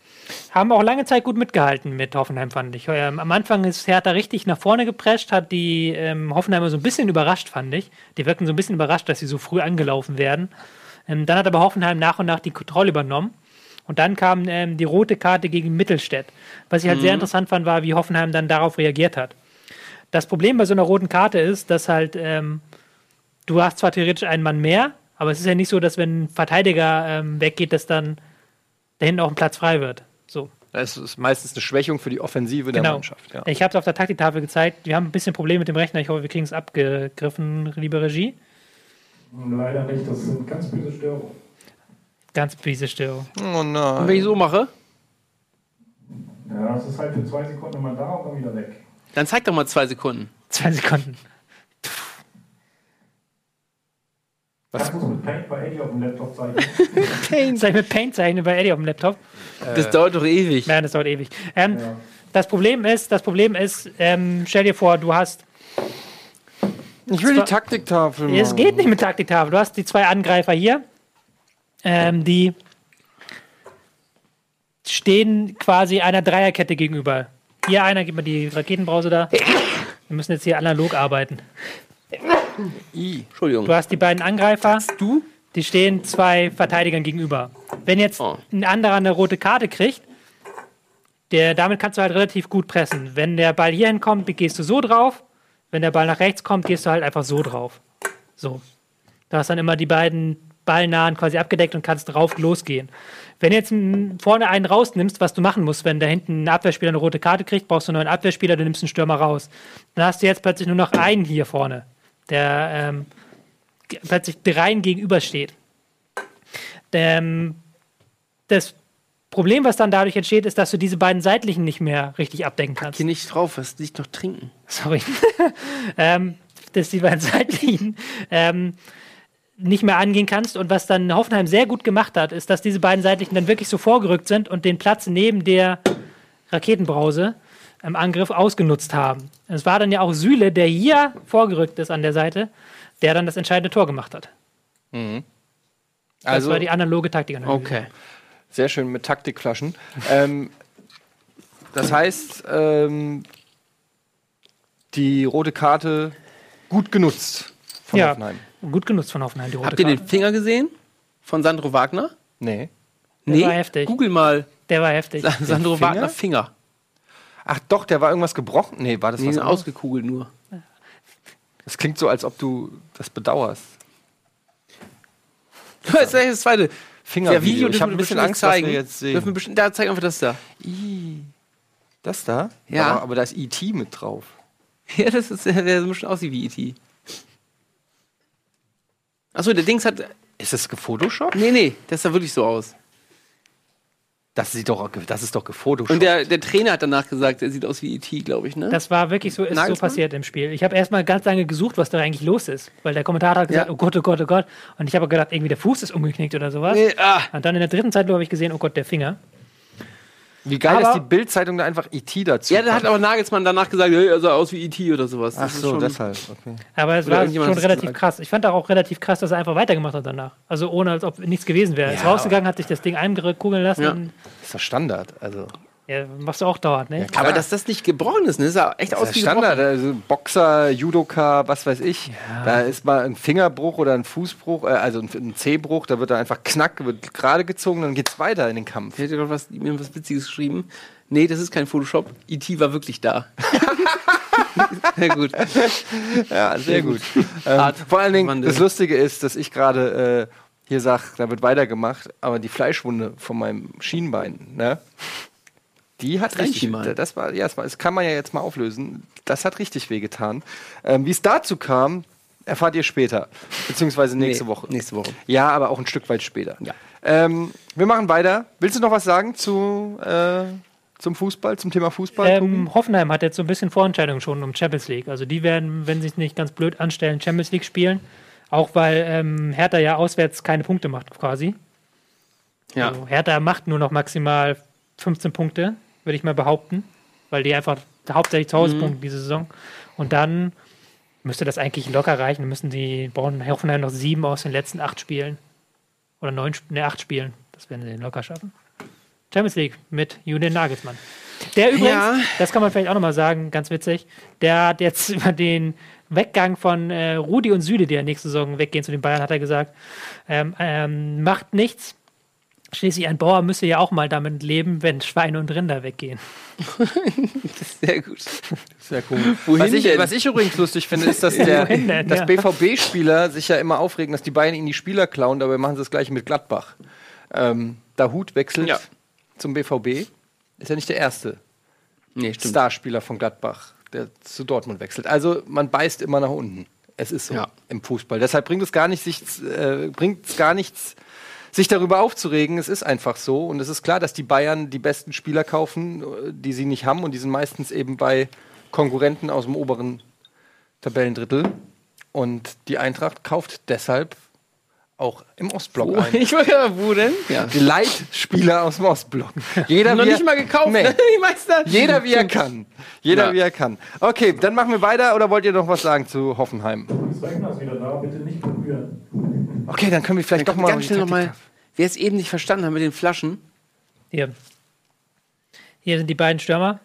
haben auch lange Zeit gut mitgehalten mit Hoffenheim, fand ich. Ähm, am Anfang ist Hertha richtig nach vorne geprescht, hat die ähm, Hoffenheimer so ein bisschen überrascht, fand ich. Die wirkten so ein bisschen überrascht, dass sie so früh angelaufen werden. Ähm, dann hat aber Hoffenheim nach und nach die Kontrolle übernommen. Und dann kam ähm, die rote Karte gegen Mittelstädt. Was ich halt sehr interessant fand, war, wie Hoffenheim dann darauf reagiert hat. Das Problem bei so einer roten Karte ist, dass halt ähm, du hast zwar theoretisch einen Mann mehr, aber es ist ja nicht so, dass wenn ein Verteidiger ähm, weggeht, dass dann da hinten auch ein Platz frei wird. So. Das ist meistens eine Schwächung für die Offensive der Genau. Mannschaft. Ja. Ich habe es auf der Taktiktafel gezeigt. Wir haben ein bisschen Probleme mit dem Rechner. Ich hoffe, wir kriegen es abgegriffen, liebe Regie. Leider nicht, das sind ganz böse Störungen. Ganz fiese Störung. Oh Und nein. wenn ich so mache, Ja, das ist halt für zwei Sekunden immer da und dann wieder weg. dann zeig doch mal zwei Sekunden. Zwei Sekunden. Das muss mit Paint bei Eddie auf dem Laptop zeichnen. Soll [laughs] ich mit Paint zeichnen bei Eddie auf dem Laptop? Das dauert doch ewig. Nein, das dauert ewig. Ähm, Ja. Das Problem ist, das Problem ist, ähm, stell dir vor, du hast Ich will die Taktiktafel machen. Es geht nicht mit Taktiktafel. Du hast die zwei Angreifer hier, ähm, die stehen quasi einer Dreierkette gegenüber. Hier einer, gib mal die Raketenbrause da. Wir müssen jetzt hier analog arbeiten. [laughs] Entschuldigung. Du hast die beiden Angreifer, du, die stehen zwei Verteidigern gegenüber. Wenn jetzt Oh. ein anderer eine rote Karte kriegt, der, damit kannst du halt relativ gut pressen. Wenn der Ball hier hinkommt, gehst du so drauf. Wenn der Ball nach rechts kommt, gehst du halt einfach so drauf. So. Du hast dann immer die beiden Ballnahen quasi abgedeckt und kannst drauf losgehen. Wenn du jetzt vorne einen rausnimmst, was du machen musst, wenn da hinten ein Abwehrspieler eine rote Karte kriegt, brauchst du einen neuen Abwehrspieler, du nimmst einen Stürmer raus. Dann hast du jetzt plötzlich nur noch einen hier vorne, der ähm, plötzlich rein gegenübersteht. Ähm, das Problem, was dann dadurch entsteht, ist, dass du diese beiden seitlichen nicht mehr richtig abdecken kannst. Hier nicht drauf, was nicht noch trinken. Sorry. [laughs] ähm, dass die beiden seitlichen ähm, nicht mehr angehen kannst. Und was dann Hoffenheim sehr gut gemacht hat, ist, dass diese beiden seitlichen dann wirklich so vorgerückt sind und den Platz neben der Raketenbrause im Angriff ausgenutzt haben. Es war dann ja auch Süle, der hier vorgerückt ist an der Seite, der dann das entscheidende Tor gemacht hat. Das Also, war die analoge Taktik. Okay. sehr schön mit Taktikflaschen. ähm, das heißt, ähm, die rote Karte gut genutzt von Ja, Hoffenheim. gut genutzt von Hoffenheim, die rote Habt ihr den Karte. Finger gesehen? Von Sandro Wagner? Nee. Der war heftig. Google mal Der war heftig. Sa- Sandro Finger? Wagner Finger. Ach doch, der war irgendwas gebrochen? Nee, war das Die was ausgekugelt nur. Das klingt so, als ob du das bedauerst. [laughs] Das ist das zweite. Fingervideo. Video, ich habe ein bisschen Angst, was zeigen. wir jetzt Dürfen wir sehen. bestimmt, da zeig einfach das da. Das da? Ja. Aber, aber da ist E.T. mit drauf. [laughs] Ja, das ist, der der so ein bisschen aussieht wie E.T. Achso, der Dings hat. Ist das gefotoshoppt? Nee, nee, das sah wirklich so aus. Das sieht doch, das ist doch gefotoshoppt. Und der, der Trainer hat danach gesagt, er sieht aus wie E.T., glaube ich, ne? Das war wirklich so, ist so passiert im Spiel. Ich habe erstmal ganz lange gesucht, was da eigentlich los ist. Weil der Kommentator hat gesagt, Ja. oh Gott, oh Gott, oh Gott. Und ich habe gedacht, irgendwie der Fuß ist umgeknickt oder sowas. Nee, ah. Und dann in der dritten Zeitlupe habe ich gesehen, oh Gott, der Finger. Wie geil, Aber- dass die Bild-Zeitung da einfach E.T. dazu Ja, da hat aber Nagelsmann danach gesagt, hey, er sah aus wie E.T. oder sowas. Ach Das ist so, schon- deshalb. Okay. Aber es Oder war schon relativ krass. Ich fand auch relativ krass, dass er einfach weitergemacht hat danach. Also ohne, als ob nichts gewesen wäre. Er ist Ja, rausgegangen, hat sich das Ding einkugeln lassen. Ja. Und, ist doch Standard. Also, ja, machst du auch dauernd, ne? klar. Aber dass das nicht gebrochen ist, ne? Das sah echt aus ist wie ja Standard. Also Boxer, Judoka, was weiß ich. Da ist mal ein Fingerbruch oder ein Fußbruch, äh, also ein, ein Zehbruch, da wird da einfach knack, wird gerade gezogen, dann geht's weiter in den Kampf. Ich hätte gerade was, mir was Witziges geschrieben. Nee, das ist kein Photoshop. E.T. war wirklich da. [laughs] Sehr gut. Ja, sehr gut. ähm, vor allen Dingen, das Lustige ist, dass ich gerade äh, hier sage, da wird weitergemacht, aber die Fleischwunde von meinem Schienbein, ne? Die hat richtig, Schienbein? das war, ja, das, war, das kann man ja jetzt mal auflösen. Das hat richtig wehgetan. Ähm, Wie es dazu kam, erfahrt ihr später, beziehungsweise nächste Nee, Woche. Nächste Woche. Ja, aber auch ein Stück weit später. Ja. Ähm, wir machen weiter. Willst du noch was sagen zu, äh, zum Fußball, zum Thema Fußball? Ähm, Hoffenheim hat jetzt so ein bisschen Vorentscheidung schon um Champions League. Also die werden, wenn sie es nicht ganz blöd anstellen, Champions League spielen. Auch weil ähm, Hertha ja auswärts keine Punkte macht quasi. Ja. Also Hertha macht nur noch maximal 15 Punkte, würde ich mal behaupten. Weil die einfach hauptsächlich zu Mhm. Hause punkten diese Saison. Und dann müsste das eigentlich locker reichen. Dann müssen die brauchen Hoffenheim noch sieben aus den letzten acht Spielen. Oder neun, ne, acht Spielen. Das werden sie locker schaffen. Champions League mit Julian Nagelsmann. Der übrigens, Ja. das kann man vielleicht auch nochmal sagen, ganz witzig, der hat jetzt [laughs] über den Weggang von äh, Rudi und Süle, die ja nächste Saison weggehen zu den Bayern, hat er gesagt, ähm, ähm, macht nichts. Schließlich ein Bauer müsse ja auch mal damit leben, wenn Schweine und Rinder weggehen. [laughs] Sehr gut. Sehr cool. Was, ich, was ich übrigens lustig finde, ist, dass, [laughs] der, denn, dass ja. BVB-Spieler sich ja immer aufregen, dass die Bayern ihnen die Spieler klauen, dabei machen sie das gleiche mit Gladbach. Ähm, Dahut wechselt Ja. zum BVB. Ist ja nicht der erste Nee. Starspieler von Gladbach, der zu Dortmund wechselt. Also man beißt immer nach unten. Es ist so Ja. im Fußball. Deshalb bringt es gar nicht sich, äh, bringt es gar nichts, sich darüber aufzuregen. Es ist einfach so. Und es ist klar, dass die Bayern die besten Spieler kaufen, äh, die sie nicht haben. Und die sind meistens eben bei Konkurrenten aus dem oberen Tabellendrittel. Und die Eintracht kauft deshalb auch im Ostblock ein. [laughs] ich wollte ja, wo denn? Ja. Die Leitspieler aus dem Ostblock. Jeder Noch wie er- nicht mal gekauft, Nee. [laughs] ne? Jeder wie er kann. Jeder Ja. wie er kann. Okay, dann machen wir weiter oder wollt ihr noch was sagen zu Hoffenheim? Das Rechner ist wieder da, bitte nicht berühren. Okay, dann können wir vielleicht doch Dann mal. ganz schnell nochmal. Wer es eben nicht verstanden hat mit den Flaschen. Hier. Hier sind die beiden Stürmer.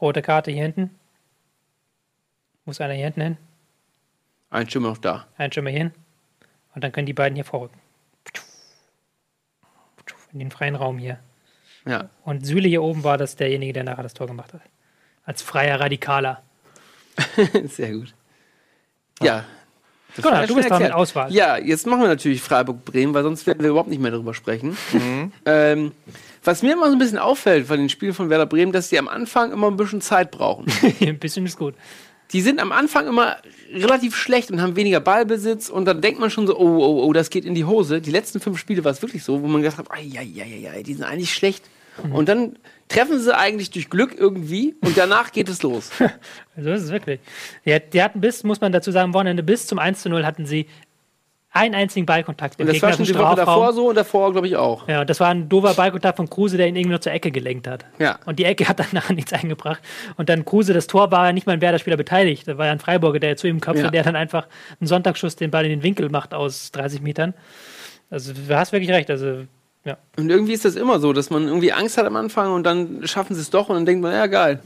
Rote Karte hier hinten. Muss einer hier hinten hin. Ein Stürmer noch da. Ein Stürmer hier hin. Und dann können die beiden hier vorrücken. In den freien Raum hier. Ja. Und Süle hier oben war das derjenige, der nachher das Tor gemacht hat. Als freier Radikaler. [laughs] Sehr gut. Ja. Das Gunnar, ja du bist dran mit. Auswahl. Ja, jetzt machen wir natürlich Freiburg-Bremen, weil sonst werden wir überhaupt nicht mehr darüber sprechen. Ähm, was mir immer so ein bisschen auffällt von den Spielen von Werder Bremen, dass die am Anfang immer ein bisschen Zeit brauchen. [laughs] Ein bisschen ist gut. die sind am Anfang immer relativ schlecht und haben weniger Ballbesitz und dann denkt man schon so, oh, oh, oh, das geht in die Hose. Die letzten fünf Spiele war es wirklich so, wo man gedacht hat, ai, ai, ai, ai, die sind eigentlich schlecht. Und dann treffen sie eigentlich durch Glück irgendwie und danach geht es los. [laughs] So ist es wirklich. Die, die hatten bis, muss man dazu sagen, Wochenende bis zum 1 zu 0 hatten sie einen einzigen Ballkontakt. Und das war schon die Woche davor so und davor, glaube ich, auch. Ja, und das war ein doofer Ballkontakt von Kruse, der ihn irgendwie nur zur Ecke gelenkt hat. Ja. Und die Ecke hat dann [laughs] nachher nichts eingebracht. Und dann Kruse, das Tor war ja nicht mal ein Werder-Spieler beteiligt. Da war ja ein Freiburger, der zu ihm köpfte, Ja. der dann einfach einen Sonntagsschuss den Ball in den Winkel macht aus 30 Metern. Also du hast wirklich recht. Also Und irgendwie ist das immer so, dass man irgendwie Angst hat am Anfang und dann schaffen sie es doch und dann denkt man, ja geil,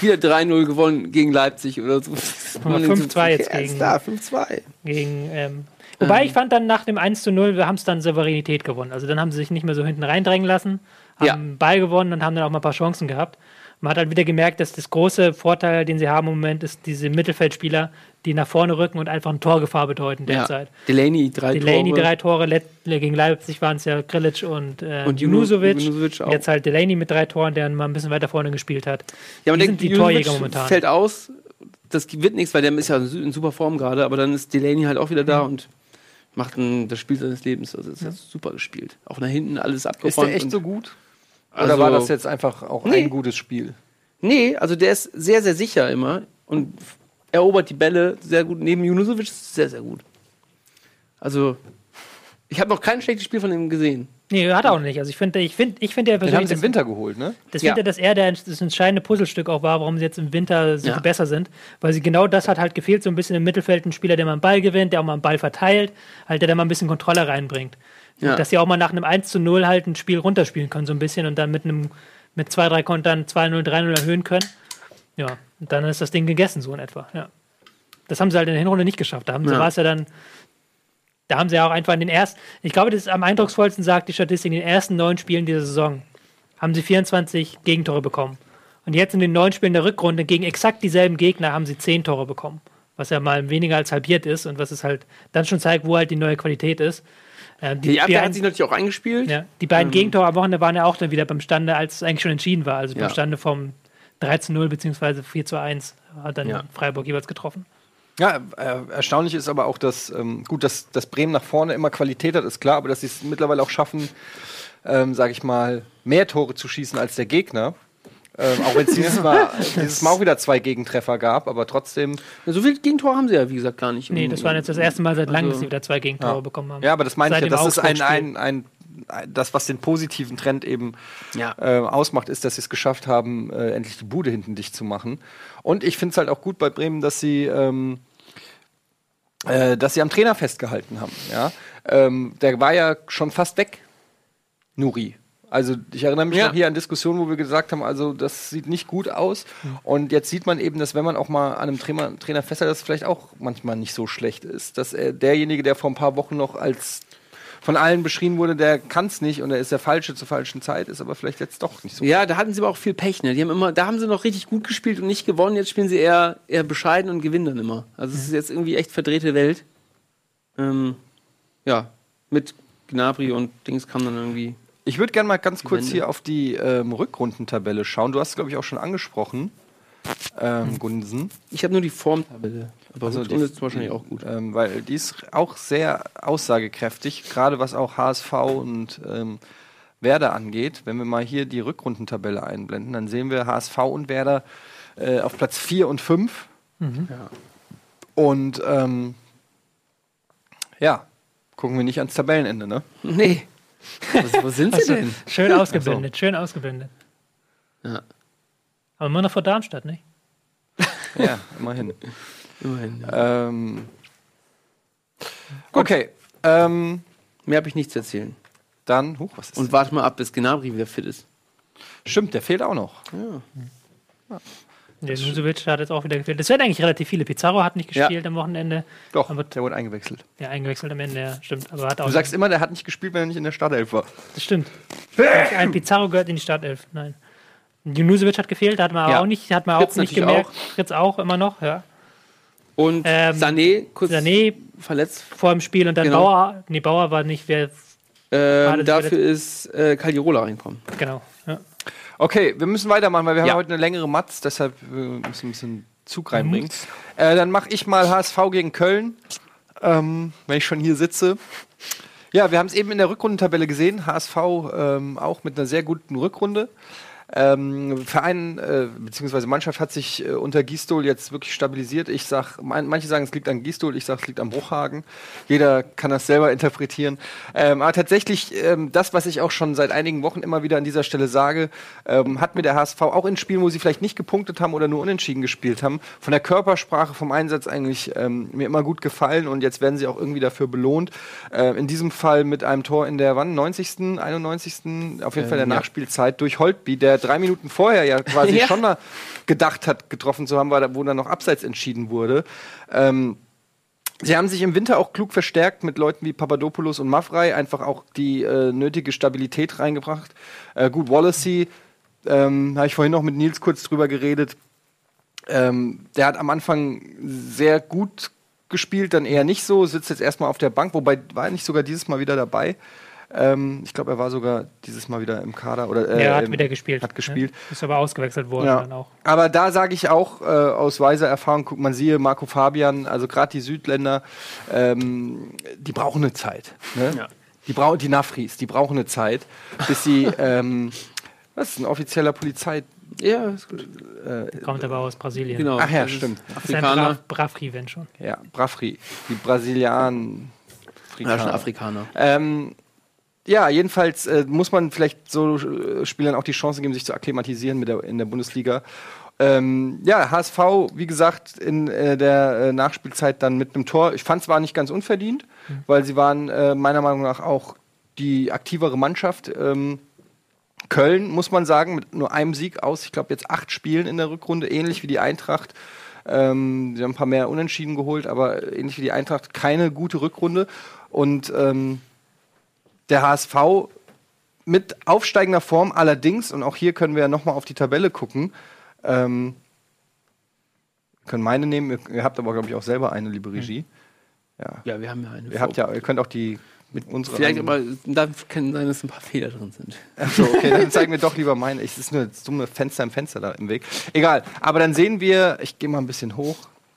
wieder 3-0 gewonnen gegen Leipzig oder so. [laughs] Aber 5-2 jetzt Ja, gegen- da, 5-2. Gegen, ähm, wobei ich fand dann nach dem 1 zu 0, wir haben es dann Souveränität gewonnen. Also dann haben sie sich nicht mehr so hinten reindrängen lassen, haben Ja. Ball gewonnen und haben dann auch mal ein paar Chancen gehabt. Man hat halt wieder gemerkt, dass das große Vorteil, den sie haben im Moment, ist diese Mittelfeldspieler, die nach vorne rücken und einfach eine Torgefahr bedeuten Ja. derzeit. Delaney, drei Delaney Tore. drei Tore, Let gegen Leipzig waren es ja Grilic und, äh, Und Junusovic. Junusovic auch. Jetzt halt Delaney mit drei Toren, der mal ein bisschen weiter vorne gespielt hat. Ja, man Die denkt, sind die Junusovic Torjäger momentan. fällt aus, das wird nichts, weil der ist ja in super Form gerade, aber dann ist Delaney halt auch wieder da und macht ein, das Spiel seines Lebens. Also, das hat super gespielt. Auch nach hinten alles Ist abgeräumt. der echt so gut? Also- Oder war das jetzt einfach auch Nee. ein gutes Spiel? Nee, also der ist sehr, sehr sicher immer und erobert die Bälle sehr gut. Neben Junusovic ist es sehr, sehr gut. Also, ich habe noch kein schlechtes Spiel von ihm gesehen. Nee, hat er auch nicht. Also ich finde, ich finde, ich finde ja Den haben persönlich, sie im Winter geholt, ne? Das Ja. finde dass er der, das entscheidende Puzzlestück auch war, warum sie jetzt im Winter so Ja. viel besser sind. Weil sie genau das hat halt gefehlt, so ein bisschen im Mittelfeld ein Spieler, der mal einen Ball gewinnt, der auch mal einen Ball verteilt, halt der da mal ein bisschen Kontrolle reinbringt. Ja. Dass sie auch mal nach einem 1 zu 0 halt ein Spiel runterspielen können, so ein bisschen und dann mit einem mit zwei, drei Kontern 2-0, 3-0 erhöhen können. Ja, und dann ist das Ding gegessen, so in etwa. Ja. Das haben sie halt in der Hinrunde nicht geschafft. Da haben sie, Ja. war es ja dann, da haben sie ja auch einfach in den ersten, ich glaube, das ist am eindrucksvollsten, sagt die Statistik, in den ersten neun Spielen dieser Saison haben sie 24 Gegentore bekommen. Und jetzt in den neun Spielen der Rückrunde gegen exakt dieselben Gegner haben sie zehn Tore bekommen. Was ja mal weniger als halbiert ist und was es halt dann schon zeigt, wo halt die neue Qualität ist. Ähm, Die Abwehr beiden- hat sich natürlich auch eingespielt. ja, die beiden Gegentore am Wochenende waren ja auch dann wieder beim Stande, als es eigentlich schon entschieden war. Also beim Ja. Stande vom 3 zu 0 bzw. 4 zu 1 hat dann Ja. Freiburg jeweils getroffen. Ja, äh, erstaunlich ist aber auch, dass ähm, gut, dass, dass Bremen nach vorne immer Qualität hat, ist klar, aber dass sie es mittlerweile auch schaffen, ähm, sage ich mal, mehr Tore zu schießen als der Gegner. Ähm, auch wenn es dieses, Mal, [laughs] dieses Mal auch wieder zwei Gegentreffer gab, aber trotzdem. So viel Gegentore haben sie ja, wie gesagt, gar nicht. Nee, das war jetzt das erste Mal seit langem, Also- dass sie wieder zwei Gegentore Ja. bekommen haben. Ja, aber das meine ich ja, das ist ein, ein, ein, ein, das, was den positiven Trend eben Ja. äh, ausmacht, ist, dass sie es geschafft haben, äh, endlich die Bude hinten dicht zu machen. Und ich finde es halt auch gut bei Bremen, dass sie, ähm, äh, dass sie am Trainer festgehalten haben. Ja? Ähm, der war ja schon fast weg, Nuri. Also ich erinnere mich Ja. noch hier an Diskussionen, wo wir gesagt haben, also das sieht nicht gut aus. Und jetzt sieht man eben, dass wenn man auch mal an einem Trainer, Trainer festhält, dass es vielleicht auch manchmal nicht so schlecht ist. Dass er derjenige, der vor ein paar Wochen noch als von allen beschrien wurde, der kann es nicht und er ist der Falsche zur falschen Zeit, ist aber vielleicht jetzt doch nicht so. Ja, da hatten sie aber auch viel Pech, ne? Die haben immer, da haben sie noch richtig gut gespielt und nicht gewonnen. Jetzt spielen sie eher, eher bescheiden und gewinnen dann immer. Also es ist jetzt irgendwie echt verdrehte Welt. Ähm, ja, mit Gnabry und Dings kam dann irgendwie. Ich würde gerne mal ganz kurz Wende. hier auf die ähm, Rückrundentabelle schauen. Du hast es, glaube ich, auch schon angesprochen, ähm, Gunsen. Ich habe nur die Formtabelle. Aber Also die- ist wahrscheinlich auch gut. Ähm, weil die ist auch sehr aussagekräftig, gerade was auch HSV und ähm, Werder angeht. Wenn wir mal hier die Rückrundentabelle einblenden, dann sehen wir HSV und Werder äh, auf Platz 4 und 5. Ja. Und ähm, ja, gucken wir nicht ans Tabellenende, ne? Nee. Wo sind sie denn? Schön ausgeblendet, schön ausgeblendet. Ja, Aber immer noch vor Darmstadt, nicht? Ja, immerhin. immerhin. Ja. ähm, okay, ähm, Mehr habe ich nicht zu erzählen. dann, huch, was ist Und warte mal ab, bis Gnabry wieder fit ist. Stimmt, der fehlt auch noch. Ja. Der Nusovic hat jetzt auch wieder gefehlt. Das werden eigentlich relativ viele. Pizarro hat nicht Ja. gespielt am Wochenende. Doch, Aber- der wurde eingewechselt. Ja, eingewechselt am Ende, ja, stimmt. Aber hat auch Du sagst immer, der hat nicht gespielt, wenn er nicht in der Startelf war. Das stimmt. Ein Pizarro gehört in die Startelf. Nein. Junusovic hat gefehlt, hat man Ja. auch nicht, hat man Fritz auch nicht gemerkt. Fritz auch immer noch, ja. Und Ähm, Sané, kurz Sané verletzt. vor dem Spiel und dann Genau. Bauer. Nee, Bauer war nicht, wer. Ähm, dafür ist äh, Caldirola reinkommen. Genau. Ja. Okay, wir müssen weitermachen, weil wir Ja. haben heute eine längere Matz, deshalb äh, müssen wir ein bisschen Zug reinbringen. Äh, dann mache ich mal HSV gegen Köln, ähm, wenn ich schon hier sitze. Ja, wir haben es eben in der Rückrundentabelle gesehen. HSV ähm, auch mit einer sehr guten Rückrunde. Ähm, Verein äh, bzw. Mannschaft hat sich äh, unter Gistol jetzt wirklich stabilisiert. Ich sag, mein, manche sagen, es liegt an Gistol, ich sage, es liegt am Bruchhagen. Jeder kann das selber interpretieren. Ähm, aber tatsächlich, ähm, das, was ich auch schon seit einigen Wochen immer wieder an dieser Stelle sage, ähm, hat mir der HSV auch in Spielen, wo sie vielleicht nicht gepunktet haben oder nur unentschieden gespielt haben, von der Körpersprache, vom Einsatz eigentlich ähm, mir immer gut gefallen und jetzt werden sie auch irgendwie dafür belohnt. Äh, in diesem Fall mit einem Tor in der wann? 90., 91., auf jeden Fall der Ähm, ja. Nachspielzeit durch Holtby, der drei Minuten vorher ja quasi [laughs] Ja. schon mal gedacht hat, getroffen zu haben, da- wo dann noch abseits entschieden wurde. Ähm, Sie haben sich im Winter auch klug verstärkt mit Leuten wie Papadopoulos und Mavrei, einfach auch die äh, nötige Stabilität reingebracht. Äh, gut, Wallacey, ähm, habe ich vorhin noch mit Nils kurz drüber geredet. Ähm, der hat am Anfang sehr gut gespielt, dann eher nicht so, sitzt jetzt erstmal auf der Bank, wobei war er nicht sogar dieses Mal wieder dabei. Ähm, ich glaube, er war sogar dieses Mal wieder im Kader. Oder, äh, er hat im- wieder gespielt. Hat gespielt. Ne? Ist aber ausgewechselt worden Ja. dann auch. Aber da sage ich auch äh, aus weiser Erfahrung, guck, man siehe Marco Fabian, also gerade die Südländer, ähm, die brauchen eine Zeit. Ne? Ja. Die brauchen die Nafris, die brauchen eine Zeit, bis sie [laughs] ähm, was ist ein offizieller Polizei? Ja, ist gut. Kommt aber aus Brasilien. Genau. Ach ja, Das ist stimmt. Ist Afrikaner. Brav Bravri, wenn schon. Ja, Brafri, die Brasilianen. Ja, schon Afrikaner. Ähm, ja, jedenfalls äh, muss man vielleicht so äh, Spielern auch die Chance geben, sich zu akklimatisieren mit der, in der Bundesliga. Ähm, ja, HSV, wie gesagt, in äh, der äh, Nachspielzeit dann mit einem Tor. Ich fand es war nicht ganz unverdient, weil sie waren äh, meiner Meinung nach auch die aktivere Mannschaft. Ähm, Köln, muss man sagen, mit nur einem Sieg aus, ich glaube jetzt acht Spielen in der Rückrunde, ähnlich wie die Eintracht. Ähm, sie haben ein paar mehr Unentschieden geholt, aber ähnlich wie die Eintracht keine gute Rückrunde. Und ähm, der HSV mit aufsteigender Form allerdings, und auch hier können wir ja nochmal auf die Tabelle gucken, ähm, können meine nehmen, ihr, habt aber, glaube ich, auch selber eine, liebe Regie. Ja. Ja, wir haben ja eine. Ihr habt ja, ihr könnt auch die mit unserer. Vielleicht aber, da kann sein, dass ein paar Fehler drin sind. Achso, okay, dann zeigen wir doch lieber meine. Es ist nur das dumme Fenster im Fenster da im Weg. Egal. Aber dann sehen wir, ich gehe mal ein bisschen hoch,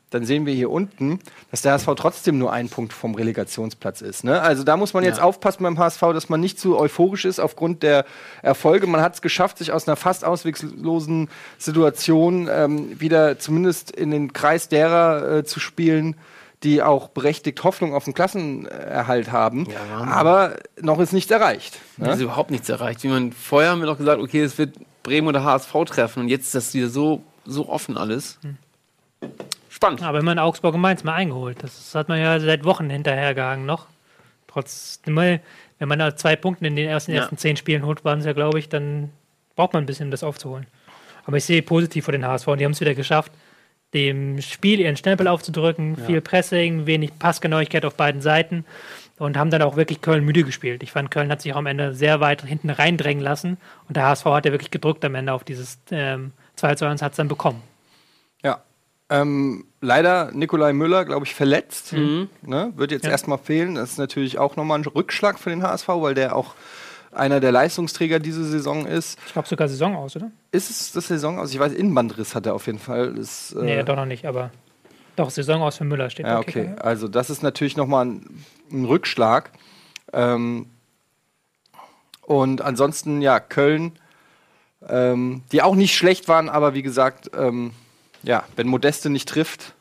dann sehen wir hier unten, dass der HSV trotzdem nur ein Punkt vom Relegationsplatz ist. Ne? Also da muss man jetzt Ja. aufpassen beim HSV, dass man nicht zu euphorisch ist aufgrund der Erfolge. Man hat es geschafft, sich aus einer fast ausweglosen Situation ähm, wieder zumindest in den Kreis derer äh, zu spielen, die auch berechtigt Hoffnung auf den Klassenerhalt haben. Ja. Aber noch ist nichts erreicht. Ne? ist überhaupt nichts erreicht. Wie man vorher haben wir noch gesagt, okay, es wird Bremen oder HSV treffen und jetzt ist das wieder so, so offen alles. Spannend. Aber immerhin Augsburg und Mainz mal eingeholt. Das hat man ja seit Wochen hinterhergehangen noch. Trotzdem, wenn man da zwei Punkte in den ersten, Ja. ersten zehn Spielen holt, waren es ja, glaube ich, dann braucht man ein bisschen, um das aufzuholen. Aber ich sehe positiv vor den HSV und die haben es wieder geschafft, dem Spiel ihren Stempel aufzudrücken. Viel Pressing, wenig Passgenauigkeit auf beiden Seiten und haben dann auch wirklich Köln müde gespielt. Ich fand, Köln hat sich auch am Ende sehr weit hinten reindrängen lassen und der HSV hat ja wirklich gedrückt am Ende auf dieses ähm, 2 zu 1 hat es dann bekommen. Ähm, leider Nikolai Müller, glaube ich, verletzt. Ne? Wird jetzt Ja. erstmal fehlen. Das ist natürlich auch nochmal ein Rückschlag für den HSV, weil der auch einer der Leistungsträger diese Saison ist. Ich glaube sogar Saison aus, oder? Ist es das Saison aus? Ich weiß, Innenbandriss hat er auf jeden Fall. Das, äh, Nee, doch noch nicht, aber doch, Saison aus für Müller steht Ja, okay. Also das ist natürlich nochmal ein, ein Rückschlag. Ähm, und ansonsten, ja, Köln, ähm, die auch nicht schlecht waren, aber wie gesagt, ähm, ja, wenn Modeste nicht trifft,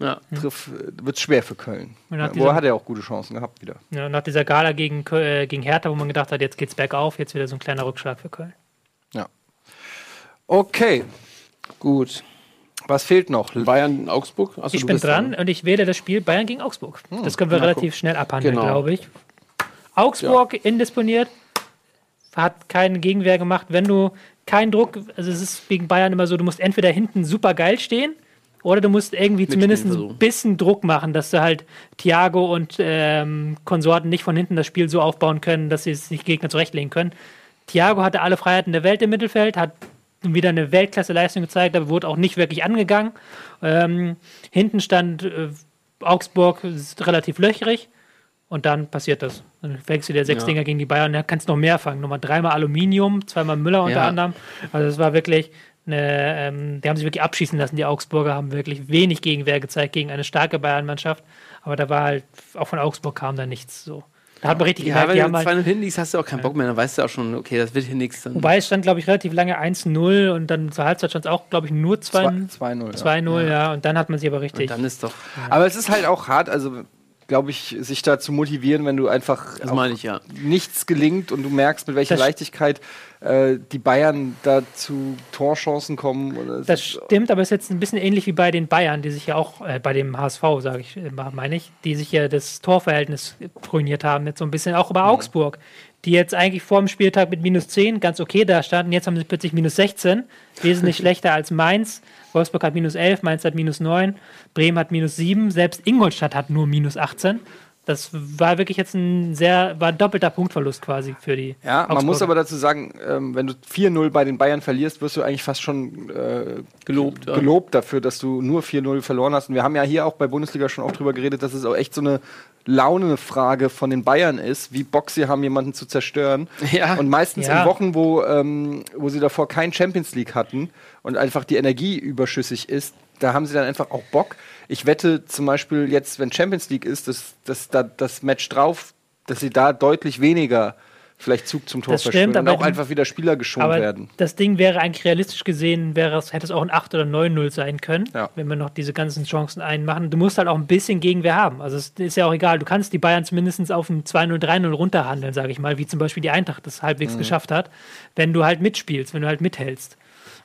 Ja. triff, wird es schwer für Köln. Ja, wo dieser- hat er auch gute Chancen gehabt wieder. Ja, nach dieser Gala gegen, äh, gegen Hertha, wo man gedacht hat, jetzt geht's bergauf, jetzt wieder so ein kleiner Rückschlag für Köln. Ja. Okay, Gut. was fehlt noch? Bayern, Augsburg? Achso, ich du bin bist dran und ich wähle das Spiel Bayern gegen Augsburg. Das können wir na, relativ guck. schnell abhandeln, Genau. glaube ich. Augsburg indisponiert, hat keinen Gegenwehr gemacht. Wenn du keinen Druck, also es ist gegen Bayern immer so, du musst entweder hinten super geil stehen oder du musst irgendwie zumindest ein bisschen Druck machen, dass du halt Thiago und ähm, Konsorten nicht von hinten das Spiel so aufbauen können, dass sie es nicht Gegner zurechtlegen können. Thiago hatte alle Freiheiten der Welt im Mittelfeld, hat wieder eine Weltklasse-Leistung gezeigt, aber wurde auch nicht wirklich angegangen. Ähm, hinten stand äh, Augsburg ist relativ löchrig und dann passiert das. Dann fängst du dir sechs Ja. Dinger gegen die Bayern, dann kannst du noch mehr fangen. Nochmal dreimal Aluminium, zweimal Müller unter Ja. anderem. Also es war wirklich eine, ähm, die haben sich wirklich abschießen lassen. Die Augsburger haben wirklich wenig Gegenwehr gezeigt gegen eine starke Bayern-Mannschaft. Aber da war halt, auch von Augsburg kam da nichts so. Da hat man richtig Ja, gemerkt, wenn die du haben halt, 2-0 hinliegst, hast du auch keinen Bock mehr. Dann weißt du auch schon, okay, das wird hier nichts. Wobei es stand, glaube ich, relativ lange 1-0 und dann zur Halbzeit stand es auch, glaube ich, nur 2-0. 2-0. ja. 2-0, ja. und dann hat man sie aber richtig. Und dann ist doch. Aber es ist halt auch hart, also glaube ich, sich da zu motivieren, wenn du einfach Das auch meine ich ja. nichts gelingt und du merkst, mit welcher Das- Leichtigkeit äh, die Bayern da zu Torchancen kommen. Das stimmt, aber es ist jetzt ein bisschen ähnlich wie bei den Bayern, die sich ja auch, äh, bei dem HSV, sage ich, äh, meine ich, die sich ja das Torverhältnis ruiniert haben, jetzt so ein bisschen, auch über Augsburg, die jetzt eigentlich vor dem Spieltag mit minus 10 ganz okay da standen, jetzt haben sie plötzlich minus 16, wesentlich [laughs] schlechter als Mainz. Wolfsburg hat minus 11, Mainz hat minus 9, Bremen hat minus 7, selbst Ingolstadt hat nur minus 18. Das war wirklich jetzt ein sehr, war ein doppelter Punktverlust quasi für die. Ja, man muss aber dazu sagen, ähm, wenn du 4-0 bei den Bayern verlierst, wirst du eigentlich fast schon äh, Gelobt, ja. gelobt dafür, dass du nur 4-0 verloren hast. Und wir haben ja hier auch bei Bundesliga schon auch drüber geredet, dass es auch echt so eine Laune-Frage von den Bayern ist, wie Bock sie haben, jemanden zu zerstören. Ja. Und meistens Ja. in Wochen, wo, ähm, wo sie davor kein Champions League hatten und einfach die Energie überschüssig ist, da haben sie dann einfach auch Bock. Ich wette zum Beispiel jetzt, wenn Champions League ist, dass, dass da das Match drauf, dass sie da deutlich weniger vielleicht Zug zum Tor Das stimmt, und auch einfach wieder Spieler geschont Aber werden. das Ding wäre eigentlich realistisch gesehen, wäre es, hätte es auch ein 8 oder 9-0 sein können, Ja. wenn wir noch diese ganzen Chancen einmachen. Du musst halt auch ein bisschen Gegenwehr haben. Also es ist ja auch egal, du kannst die Bayern zumindest auf ein 2-0, 3-0 runterhandeln, sage ich mal, wie zum Beispiel die Eintracht das halbwegs Mhm. geschafft hat, wenn du halt mitspielst, wenn du halt mithältst.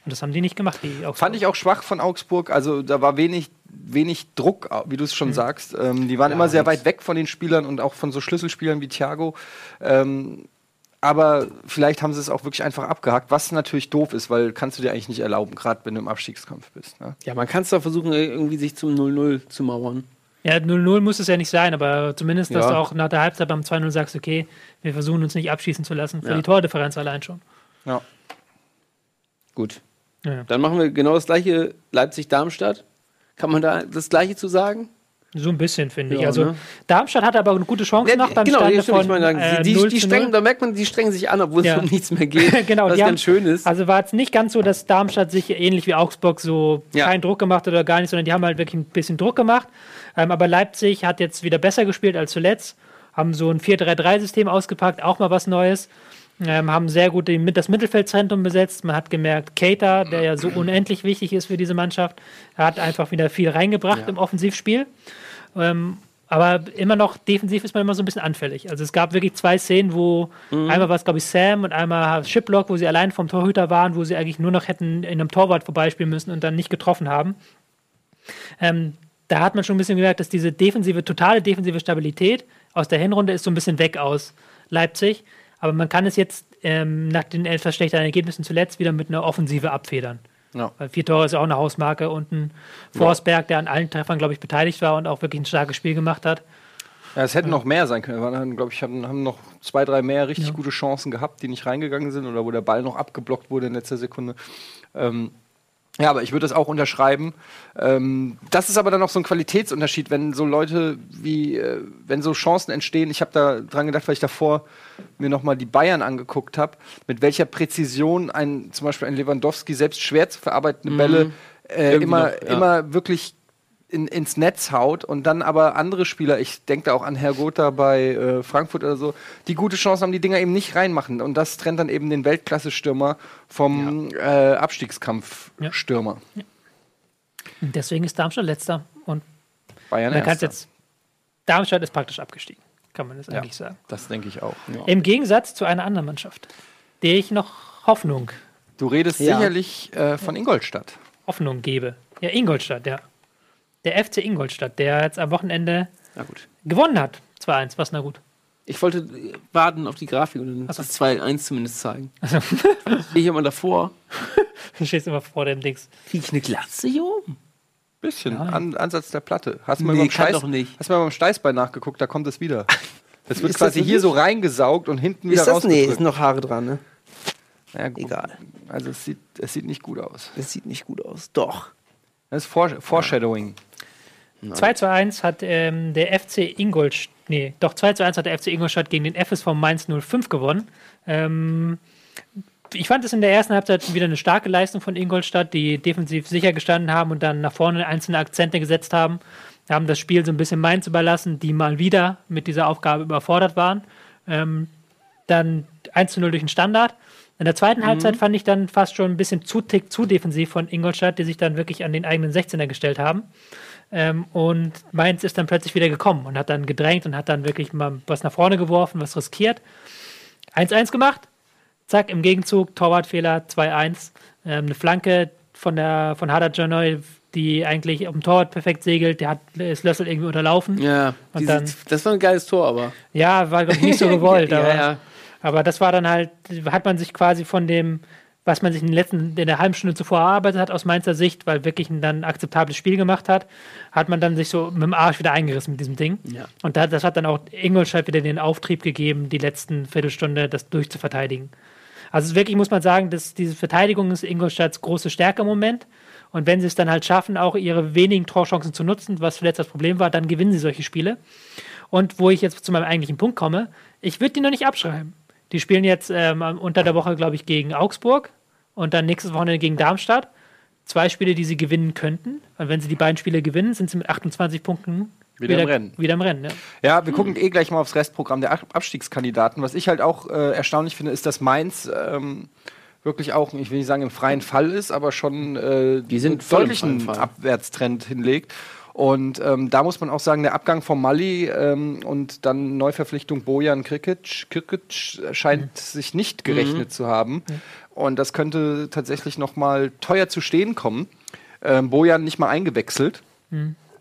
Und das haben die nicht gemacht, die Augsburg. Fand ich auch schwach von Augsburg. Also da war wenig, wenig Druck, wie du es schon sagst. Ähm, die waren immer sehr weit weg von den Spielern und auch von so Schlüsselspielern wie Thiago. Ähm, aber vielleicht haben sie es auch wirklich einfach abgehakt, was natürlich doof ist, weil kannst du dir eigentlich nicht erlauben, gerade wenn du im Abstiegskampf bist. Ne? Ja, man kann es doch versuchen, irgendwie sich zum 0-0 zu mauern. Ja, 0-0 muss es ja nicht sein, aber zumindest, dass Ja. du auch nach der Halbzeit beim 2-0 sagst, okay, wir versuchen uns nicht abschießen zu lassen, für Ja. die Tordifferenz allein schon. Ja. Gut. Ja. Dann machen wir genau das gleiche Leipzig-Darmstadt. Kann man da das gleiche zu sagen? So ein bisschen, finde ich. Ja, Also ne? Darmstadt hat aber eine gute Chance noch beim genau, Stand ja, stimmt, ich von äh, die, 0 die strengen, 0. da merkt man, die strengen sich an, obwohl Ja. es um nichts mehr geht. [laughs] genau, was ganz haben, schön ist. Also war es nicht ganz so, dass Darmstadt sich ähnlich wie Augsburg so Ja. keinen Druck gemacht hat oder gar nicht, sondern die haben halt wirklich ein bisschen Druck gemacht. Ähm, aber Leipzig hat jetzt wieder besser gespielt als zuletzt, haben so ein 4-3-3-System ausgepackt, auch mal was Neues. Ähm, haben sehr gut den, das Mittelfeldzentrum besetzt. Man hat gemerkt, Keita, der ja so unendlich wichtig ist für diese Mannschaft, hat einfach wieder viel reingebracht im Offensivspiel. Ähm, aber immer noch defensiv ist man immer so ein bisschen anfällig. Also es gab wirklich zwei Szenen, wo einmal war es, glaube ich, Sam und einmal Shiplock, wo sie allein vom Torhüter waren, wo sie eigentlich nur noch hätten in einem Torwart vorbeispielen müssen und dann nicht getroffen haben. Ähm, da hat man schon ein bisschen gemerkt, dass diese defensive, totale defensive Stabilität aus der Hinrunde ist so ein bisschen weg aus Leipzig. Aber man kann es jetzt ähm, nach den etwas schlechteren Ergebnissen zuletzt wieder mit einer Offensive abfedern. Ja. Weil vier Tore ist ja auch eine Hausmarke und ein Forsberg, der an allen Treffern, glaube ich, beteiligt war und auch wirklich ein starkes Spiel gemacht hat. Ja, es hätten noch mehr sein können. Wir waren, glaube ich, haben, haben noch zwei, drei mehr richtig gute Chancen gehabt, die nicht reingegangen sind oder wo der Ball noch abgeblockt wurde in letzter Sekunde. Ähm, ja, aber ich würde das auch unterschreiben. Ähm, das ist aber dann noch so ein Qualitätsunterschied, wenn so Leute wie, äh, wenn so Chancen entstehen. Ich habe da dran gedacht, weil ich davor mir nochmal die Bayern angeguckt habe, mit welcher Präzision ein, zum Beispiel ein Lewandowski selbst schwer zu verarbeitende Bälle äh, immer, noch, ja. immer wirklich in, ins Netz haut und dann aber andere Spieler, ich denke da auch an Herr Gotha bei äh, Frankfurt oder so, die gute Chance haben, die Dinger eben nicht reinmachen. Und das trennt dann eben den Weltklasse-Stürmer vom äh, Abstiegskampf-Stürmer. Und deswegen ist Darmstadt letzter. Und Bayern Erster. jetzt. Darmstadt ist praktisch abgestiegen, kann man das Ja. eigentlich sagen. Das denke ich auch. Im Gegensatz zu einer anderen Mannschaft, der ich noch Hoffnung, Du redest Ja. sicherlich äh, von Ingolstadt. Hoffnung gebe. Ja, Ingolstadt, ja. Der FC Ingolstadt, der jetzt am Wochenende Na gut. gewonnen hat. 2-1, was na gut. Ich wollte warten auf die Grafik und dann Ach so. das 2-1 zumindest zeigen. Stehe ich immer davor. [laughs] Du stehst immer vor dem Dings. Kriege ich eine Glatze hier oben? Bisschen. Ja. An, Ansatz der Platte. Hast du mal Nee, beim kann Steiß. Hast mal beim Steißbein nachgeguckt, da kommt es wieder. [laughs] Das wird Ist das quasi wirklich? hier so reingesaugt und hinten wieder rausgedrückt. noch Haare dran, ne? Ja, gut. Egal. Also es sieht, es sieht nicht gut aus. Das sieht nicht gut aus. Doch. Das ist Fore Foreshadowing. 2 zu 1 hat ähm, der FC Ingolstadt, nee, doch 2 zu 1 hat der FC Ingolstadt gegen den FSV Mainz 05 gewonnen. Ähm, ich fand es in der ersten Halbzeit wieder eine starke Leistung von Ingolstadt, die defensiv sicher gestanden haben und dann nach vorne einzelne Akzente gesetzt haben. haben das Spiel so ein bisschen Mainz überlassen, die mal wieder mit dieser Aufgabe überfordert waren. Ähm, dann 1 zu 0 durch den Standard. In der zweiten Halbzeit fand ich dann fast schon ein bisschen zu tick zu defensiv von Ingolstadt, die sich dann wirklich an den eigenen 16er gestellt haben. Ähm, und Mainz ist dann plötzlich wieder gekommen und hat dann gedrängt und hat dann wirklich mal was nach vorne geworfen, was riskiert. 1-1 gemacht. Zack, im Gegenzug, Torwartfehler 2-1. Ähm, eine Flanke von der von Hader Janoy, die eigentlich auf dem Torwart perfekt segelt, der hat ist Lössel irgendwie unterlaufen. Ja, Und dann- das war ein geiles Tor, aber. Ja, war nicht so [laughs] gewollt, Ja, aber, ja. aber das war dann halt, hat man sich quasi von dem, was man sich in, den letzten, in der halben Stunde zuvor erarbeitet hat, aus Mainzer Sicht, weil wirklich ein dann akzeptables Spiel gemacht hat, hat man dann sich so mit dem Arsch wieder eingerissen mit diesem Ding. Ja. Und da, das hat dann auch Ingolstadt wieder den Auftrieb gegeben, die letzten Viertelstunde das durchzuverteidigen. Also wirklich muss man sagen, dass diese Verteidigung ist Ingolstadts große Stärke im Moment. Und wenn sie es dann halt schaffen, auch ihre wenigen Torchancen zu nutzen, was zuletzt das Problem war, dann gewinnen sie solche Spiele. Und wo ich jetzt zu meinem eigentlichen Punkt komme, ich würde die noch nicht abschreiben. Die spielen jetzt ähm, unter der Woche, glaube ich, gegen Augsburg und dann nächstes Wochenende gegen Darmstadt. Zwei Spiele, die sie gewinnen könnten. Und wenn sie die beiden Spiele gewinnen, sind sie mit 28 Punkten Wieder im Rennen. Wieder im Rennen, ja. Ja, wir gucken eh gleich mal aufs Restprogramm der Ab- Abstiegskandidaten. Was ich halt auch äh, erstaunlich finde, ist, dass Mainz ähm, wirklich auch, ich will nicht sagen im freien Fall ist, aber schon äh, Die sind deutlichen. Abwärtstrend hinlegt. Und ähm, da muss man auch sagen, der Abgang von Mali ähm, und dann Neuverpflichtung Bojan Krikic, Krikic scheint sich nicht gerechnet zu haben. Und das könnte tatsächlich noch mal teuer zu stehen kommen. Ähm, Bojan nicht mal eingewechselt.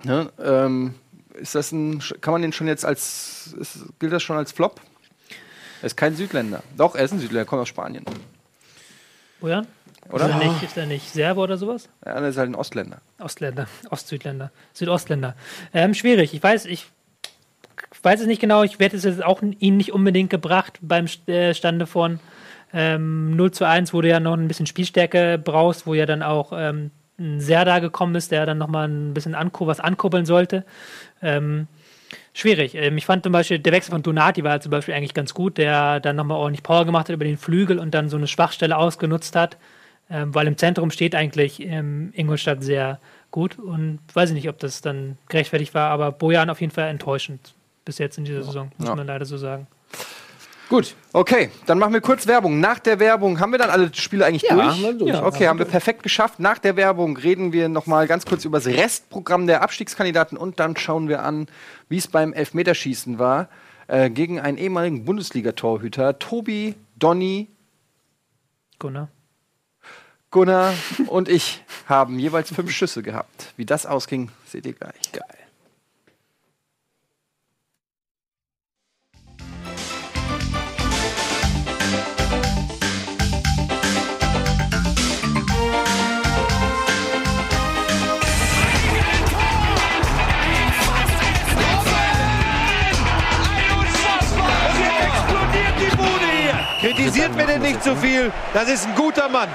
Ne? Ähm, ist das ein, kann man den schon jetzt als, ist, gilt das schon als Flop? Er ist kein Südländer. Doch, er ist ein Südländer, kommt aus Spanien. Bojan? Oder? Ist er nicht, ist er nicht Serbe oder sowas? Ja, er ist halt ein Ostländer. Ostländer, [laughs] Ostsüdländer, Südostländer. Ähm, schwierig. Ich weiß, ich weiß es nicht genau. Ich werde es jetzt auch ihn nicht unbedingt gebracht beim äh, Stande von ähm, 0 zu 1, wo du ja noch ein bisschen Spielstärke brauchst, wo ja dann auch ähm, ein Serda gekommen ist, der dann nochmal ein bisschen anku was ankurbeln sollte. Ähm, schwierig. Ähm, ich fand zum Beispiel, der Wechsel von Donati war zum Beispiel eigentlich ganz gut, der dann nochmal ordentlich Power gemacht hat über den Flügel und dann so eine Schwachstelle ausgenutzt hat. Ähm, weil im Zentrum steht eigentlich ähm, Ingolstadt sehr gut und weiß ich nicht, ob das dann gerechtfertigt war, aber Bojan auf jeden Fall enttäuschend bis jetzt in dieser Saison, muss Ja. man leider so sagen. Gut, okay, dann machen wir kurz Werbung. Nach der Werbung haben wir dann alle Spiele eigentlich Ja, durch. haben durch. Ja, okay, haben wir perfekt geschafft. Nach der Werbung reden wir noch mal ganz kurz über das Restprogramm der Abstiegskandidaten und dann schauen wir an, wie es beim Elfmeterschießen war äh, gegen einen ehemaligen Bundesliga-Torhüter, Tobi, Donny, Gunnar. Gunnar und ich haben jeweils fünf Schüsse gehabt. Wie das ausging, seht ihr gleich. Geil. Explodiert die Bude hier. Kritisiert mir denn nicht zu viel. Das ist ein guter Mann.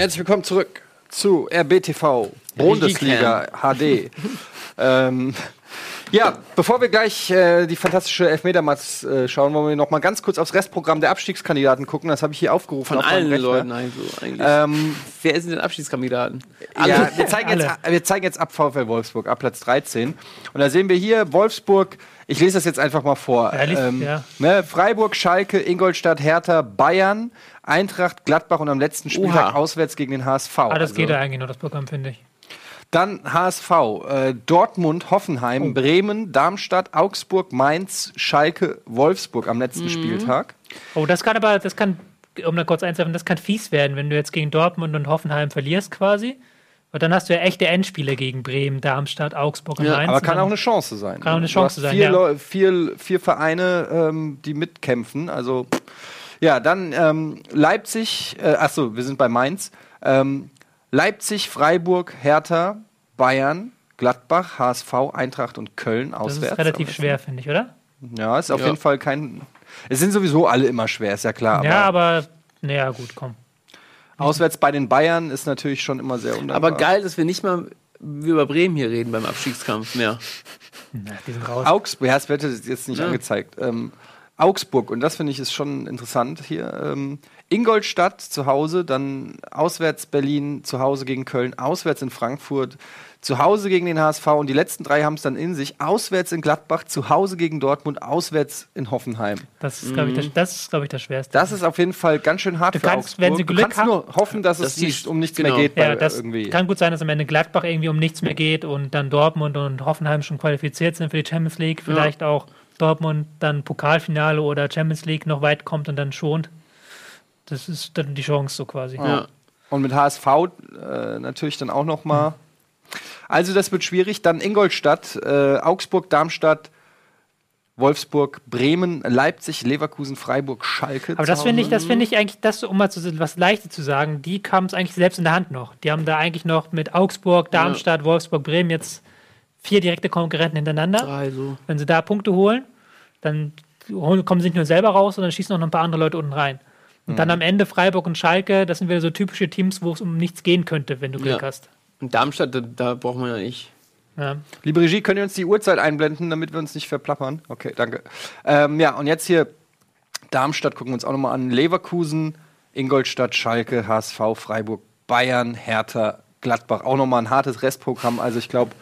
Herzlich willkommen zurück zu RBTV Bundesliga HD. [laughs] ähm, ja, bevor wir gleich äh, die fantastische Elfmetermatz äh, schauen, wollen wir noch mal ganz kurz aufs Restprogramm der Abstiegskandidaten gucken. Das habe ich hier aufgerufen. Von auf allen Rechner. Leuten eigentlich. Ähm, Wer sind denn Abschiedskandidaten? ja, wir zeigen, jetzt, Alle. wir zeigen jetzt ab VfL Wolfsburg, ab Platz 13. Und da sehen wir hier Wolfsburg, ich lese das jetzt einfach mal vor. Ja, lies- ja. ne, Freiburg, Schalke, Ingolstadt, Hertha, Bayern, Eintracht, Gladbach und am letzten Spieltag Oha. auswärts gegen den HSV. Ah, das Also, geht ja eigentlich noch, das Programm, finde ich. Dann HSV, äh, Dortmund, Hoffenheim, Oh. Bremen, Darmstadt, Augsburg, Mainz, Schalke, Wolfsburg am letzten Mhm. Spieltag. Oh, das kann aber, das kann, um da kurz einzuwerfen, das kann fies werden, wenn du jetzt gegen Dortmund und Hoffenheim verlierst quasi. Weil dann hast du ja echte Endspiele gegen Bremen, Darmstadt, Augsburg und Ja, Mainz. Aber kann Und auch eine Chance sein. Kann auch eine Chance sein, Vier, ja. Vier, vier Vereine, ähm, die mitkämpfen. Also, ja, dann ähm, Leipzig, äh, achso, wir sind bei Mainz. Ähm, Leipzig, Freiburg, Hertha, Bayern, Gladbach, HSV, Eintracht und Köln Das auswärts. ist relativ schwer, finde ich, oder? Ja, ist auf Ja. jeden Fall kein. Es sind sowieso alle immer schwer, ist ja klar. ja, aber, naja, gut, komm. Auswärts bei den Bayern ist natürlich schon immer sehr undankbar. Aber geil, dass wir nicht mal über Bremen hier reden beim Abstiegskampf mehr. Na, die sind raus. Augsburg, ja, es wird jetzt nicht Ja. angezeigt. Ähm, Augsburg, und das finde ich ist schon interessant hier. Ähm, Ingolstadt zu Hause, dann auswärts Berlin, zu Hause gegen Köln, auswärts in Frankfurt, zu Hause gegen den HSV und die letzten drei haben es dann in sich. Auswärts in Gladbach, zu Hause gegen Dortmund, auswärts in Hoffenheim. Das ist, glaube ich, das, das ist, glaub ich, das Schwerste. Das ist auf jeden Fall ganz schön hart Du für kannst, Augsburg. wenn sie du Glück kannst haben- nur hoffen, dass, Dass es die- nicht um nichts genau. mehr geht. ja, bei- das irgendwie. kann gut sein, dass am Ende Gladbach irgendwie um nichts mehr geht und dann Dortmund und Hoffenheim schon qualifiziert sind für die Champions League. Vielleicht auch Dortmund dann Pokalfinale oder Champions League noch weit kommt und dann schont. Das ist dann die Chance so quasi. Ja. Und mit HSV äh, natürlich dann auch noch mal. Also das wird schwierig. Dann Ingolstadt, äh, Augsburg, Darmstadt, Wolfsburg, Bremen, Leipzig, Leverkusen, Freiburg, Schalke. Aber das finde ich, das finde ich eigentlich, das um mal zu, was Leichtes zu sagen, die haben es eigentlich selbst in der Hand noch. Die haben da eigentlich noch mit Augsburg, Darmstadt, Wolfsburg, Bremen jetzt vier direkte Konkurrenten hintereinander. Drei so. Wenn sie da Punkte holen, dann kommen sie nicht nur selber raus, sondern schießen auch noch ein paar andere Leute unten rein. Und Mhm. dann am Ende Freiburg und Schalke, das sind wieder so typische Teams, wo es um nichts gehen könnte, wenn du Glück Ja. hast. Und Darmstadt, da, da braucht man ja nicht. Ja. Liebe Regie, könnt ihr uns die Uhrzeit einblenden, damit wir uns nicht verplappern? Okay, danke. Ähm, ja, und jetzt hier Darmstadt gucken wir uns auch nochmal an. Leverkusen, Ingolstadt, Schalke, HSV, Freiburg, Bayern, Hertha, Gladbach. Auch nochmal ein hartes Restprogramm. Also ich glaube,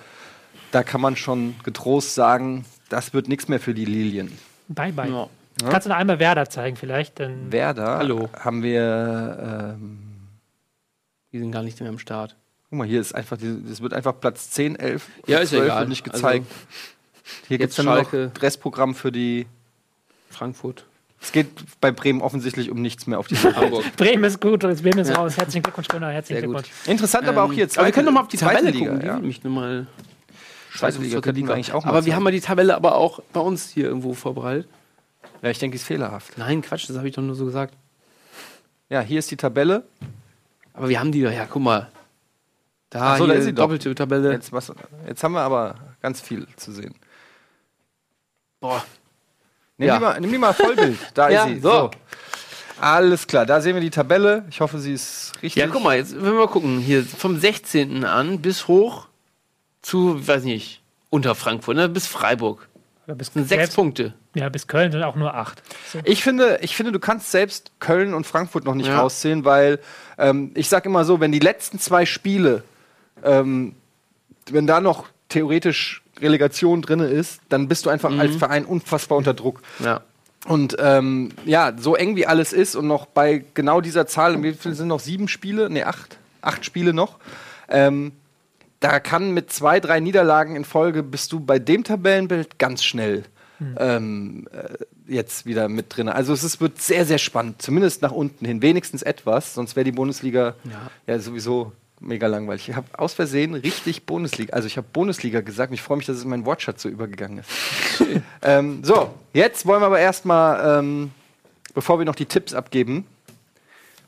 da kann man schon getrost sagen, das wird nichts mehr für die Lilien. Bye, bye. Ja. Kannst du noch einmal Werder zeigen vielleicht? Werder Hallo. haben wir, ähm, Die sind gar nicht mehr am Start. Guck mal, hier ist einfach, das wird einfach Platz 10, 11, Ja, ist 12 egal. wird nicht gezeigt. hier gibt es jetzt dann noch Schalke. Restprogramm für die Frankfurt. Es geht bei Bremen offensichtlich um nichts mehr auf dieser [laughs] Welt. Hamburg. Bremen ist gut, jetzt Bremen ist Ja. raus. Herzlichen Glückwunsch, Gunnar. Herzlichen Sehr gut. Glückwunsch. Interessant aber auch hier. Ähm, aber wir können noch mal auf die Tabelle Liga, gucken. Die Ja. mich nur mal. Zweite Liga könnten wir eigentlich auch mal Aber wir haben mal die Tabelle aber auch bei uns hier irgendwo vorbereitet. Ja, ich denke, die ist fehlerhaft. Nein, Quatsch, das habe ich doch nur so gesagt. Ja, hier ist die Tabelle. Aber wir haben die doch, ja, guck mal. Da, Ach so, da hier, ist sie doch. doppelte Tabelle. Jetzt, was, jetzt haben wir aber ganz viel zu sehen. Boah. Nimm, Ja. die, mal, nimm die mal Vollbild. Da [laughs] Ja, ist sie. so. Alles klar, da sehen wir die Tabelle. Ich hoffe, sie ist richtig. Ja, guck mal, jetzt wenn wir mal gucken, hier vom 16. an bis hoch zu, weiß nicht, unter Frankfurt, ne, bis Freiburg. Oder bis, Das sind sechs Punkte. Ja, bis Köln sind auch nur acht. So. Ich finde, ich finde, du kannst selbst Köln und Frankfurt noch nicht Ja. rauszählen, weil ähm, ich sag immer so, wenn die letzten zwei Spiele, ähm, wenn da noch theoretisch Relegation drin ist, dann bist du einfach als Verein unfassbar unter Druck. Ja. Und ähm, ja, so eng wie alles ist und noch bei genau dieser Zahl, wie viele sind noch sieben Spiele? Ne, acht. Acht Spiele noch. Ähm, da kann mit zwei, drei Niederlagen in Folge bist du bei dem Tabellenbild ganz schnell ähm, äh, jetzt wieder mit drin. Also es ist, wird sehr, sehr spannend, zumindest nach unten hin, wenigstens etwas, sonst wäre die Bundesliga ja. sowieso mega langweilig. Ich habe aus Versehen richtig Bundesliga, also ich habe Bundesliga gesagt ich freue mich, dass es in meinen Wortschatz so übergegangen ist. [laughs] ähm, so, jetzt wollen wir aber erstmal, ähm, bevor wir noch die Tipps abgeben,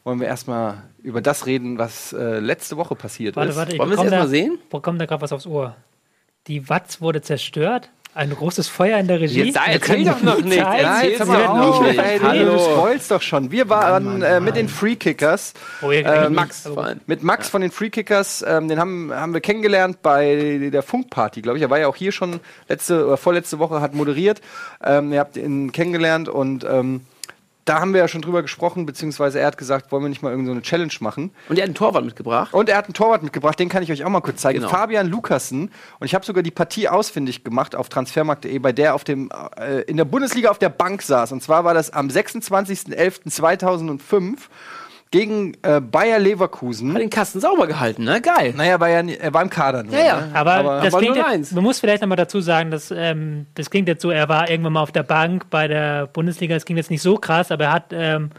wollen wir erstmal über das reden, was äh, letzte Woche passiert Warte, ist. warte, ich Wollen wir es bekomme erst da, mal sehen? bekomme da gerade was aufs Ohr. Die Watz wurde zerstört. Ein großes Feuer in der Regie. Jetzt da Wir erzähl doch noch nicht. Ja, Erzähl's jetzt mal auf, nicht. Hallo. Du spoilst doch schon. Wir waren äh, mit den Freekickers. Oh, ihr- Ähm, Max gut. allem. Mit Max von den Freekickers, ähm, den haben, haben wir kennengelernt bei der Funkparty, glaube ich. Er war ja auch hier schon letzte oder vorletzte Woche, hat moderiert. Ähm, ihr habt ihn kennengelernt und ähm, da haben wir ja schon drüber gesprochen, beziehungsweise er hat gesagt, wollen wir nicht mal irgendeine so eine Challenge machen. Und er hat einen Torwart mitgebracht. Und er hat einen Torwart mitgebracht, den kann ich euch auch mal kurz zeigen. Genau. Fabian Lukassen. Und ich habe sogar die Partie ausfindig gemacht auf transfermarkt.de, bei der auf dem, äh, in der Bundesliga auf der Bank saß. Und zwar war das am 26.11.2005 gegen äh, Bayer Leverkusen. Hat den Kasten sauber gehalten, ne? Geil. Naja, war ja, er war im Kader nur. Ja, ja. Ne? Aber, Aber- das aber klingt nur jetzt, eins. man muss vielleicht nochmal dazu sagen, dass ähm, das klingt jetzt so, er war irgendwann mal auf der Bank bei der Bundesliga, das klingt jetzt nicht so krass, aber er hat ähm,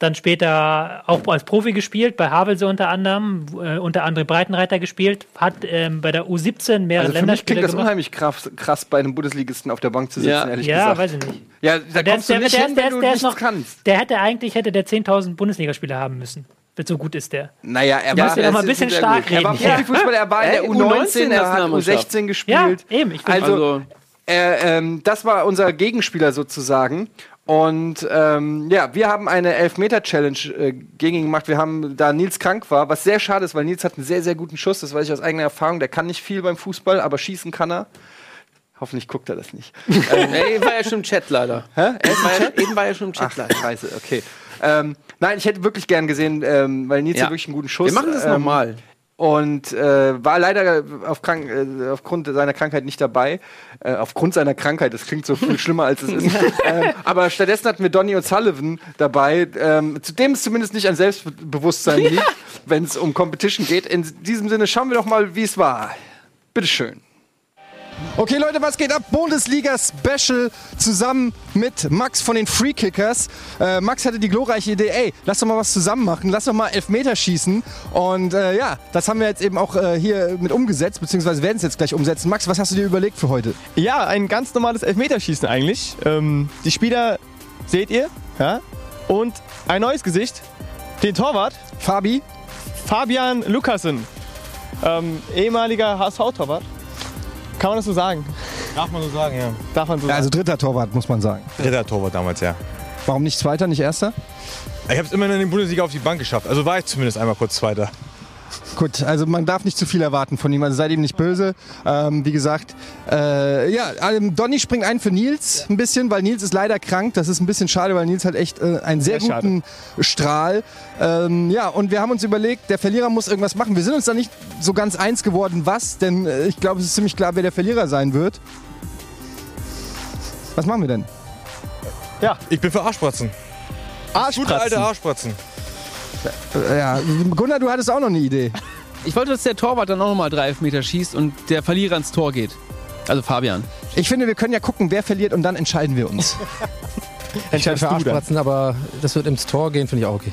dann später auch als Profi gespielt, bei Havelse unter anderem, äh, unter anderem Breitenreiter gespielt, hat ähm, bei der U17 mehrere Also für mich Länderspiele klingt das gemacht. unheimlich krass, krass, bei einem Bundesligisten auf der Bank zu sitzen, Ja. ehrlich Ja, gesagt. weiß ich nicht. Ja, da Der, kommst du der, nicht der, hin, der, wenn du der ist nichts noch, kannst. der hätte eigentlich hätte der 10.000 Bundesligaspieler haben müssen. So gut ist der. Naja, er Ja, war, ja noch mal ein bisschen stark gut. Er war reden hier. Profifußballer, er war in der U19, er hat U19 U16 gespielt. Ja, eben. Ich bin Also, Also, Äh, ähm, das war unser Gegenspieler sozusagen. Und ähm, ja, wir haben eine Elfmeter-Challenge äh, gegen ihn gemacht. Wir haben, da Nils krank war, was sehr schade ist, weil Nils hat einen sehr, sehr guten Schuss. Das weiß ich aus eigener Erfahrung. Der kann nicht viel beim Fußball, aber schießen kann er. Hoffentlich guckt er das nicht. [laughs] Ey, war ja schon im Chat leider. Hä? Ist War ja, eben war ja schon im Chat Ach, leider. scheiße, okay. Ähm, nein, ich hätte wirklich gern gesehen, ähm, weil Nils Ja. hat wirklich einen guten Schuss. Wir machen das ähm, nochmal. Und äh, war leider auf krank, äh, aufgrund seiner Krankheit nicht dabei. Äh, aufgrund seiner Krankheit, das klingt so viel schlimmer als es ist. [laughs] ähm, aber stattdessen hatten wir Donny und Sullivan dabei, ähm, zu dem es zumindest nicht an Selbstbewusstsein [laughs] liegt, wenn es um Competition geht. In diesem Sinne schauen wir doch mal, wie es war. Bitteschön. Okay, Leute, was geht ab? Bundesliga Special zusammen mit Max von den Free Kickers. Äh, Max hatte die glorreiche Idee, ey, lass doch mal was zusammen machen, lass doch mal Elfmeter schießen. Und äh, ja, das haben wir jetzt eben auch äh, hier mit umgesetzt, beziehungsweise werden es jetzt gleich umsetzen. Max, was hast du dir überlegt für heute? Ja, ein ganz normales Elfmeterschießen eigentlich. Ähm, die Spieler seht ihr, ja? Und ein neues Gesicht, den Torwart, Fabi? Fabian Lukassen. Ähm, ehemaliger HSV-Torwart. Kann man das so sagen? Darf man so sagen, ja. Darf man so Ja, also sagen? dritter Torwart, muss man sagen. Dritter Torwart damals, ja. Warum nicht zweiter, nicht erster? Ich habe es immerhin in der Bundesliga auf die Bank geschafft. Also war ich zumindest einmal kurz Zweiter. Gut, also man darf nicht zu viel erwarten von ihm, also seid ihm nicht böse. Ähm, wie gesagt, äh, ja, ähm, Donny springt ein für Nils ein bisschen, weil Nils ist leider krank. Das ist ein bisschen schade, weil Nils hat echt äh, einen sehr, Sehr guten Strahl. Ähm, ja, und wir haben uns überlegt, der Verlierer muss irgendwas machen. Wir sind uns da nicht so ganz eins geworden, was, denn äh, ich glaube, es ist ziemlich klar, wer der Verlierer sein wird. Was machen wir denn? Ich bin für Arschspratzen. Gute alte Arschspratzen. Äh, ja, Gunnar, du hattest auch noch eine Idee. [laughs] Ich wollte, dass der Torwart dann auch nochmal drei Elfmeter schießt und der Verlierer ins Tor geht. Also Fabian. Ich finde, wir können ja gucken, wer verliert und dann entscheiden wir uns. [laughs] Ich werde für Arschpratzen, aber das wird ins Tor gehen, finde ich auch okay.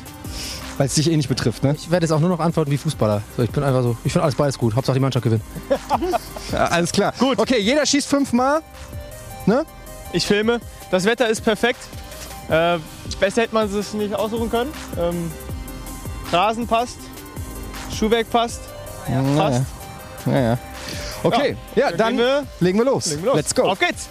Weil es dich eh nicht betrifft, ne? Ich werde jetzt auch nur noch antworten wie Fußballer. So, ich bin einfach so, ich finde alles beides gut. Hauptsache die Mannschaft gewinnt. [laughs] Ja, alles klar. Gut. Okay, jeder schießt fünfmal. Ich filme. Das Wetter ist perfekt. Äh, besser hätte man es nicht aussuchen können. Ähm, Rasen passt. Schuhwerk passt. Passt. Ja, ja. Okay, ja, dann gehen wir, legen wir los. legen wir los. Let's go. Auf geht's.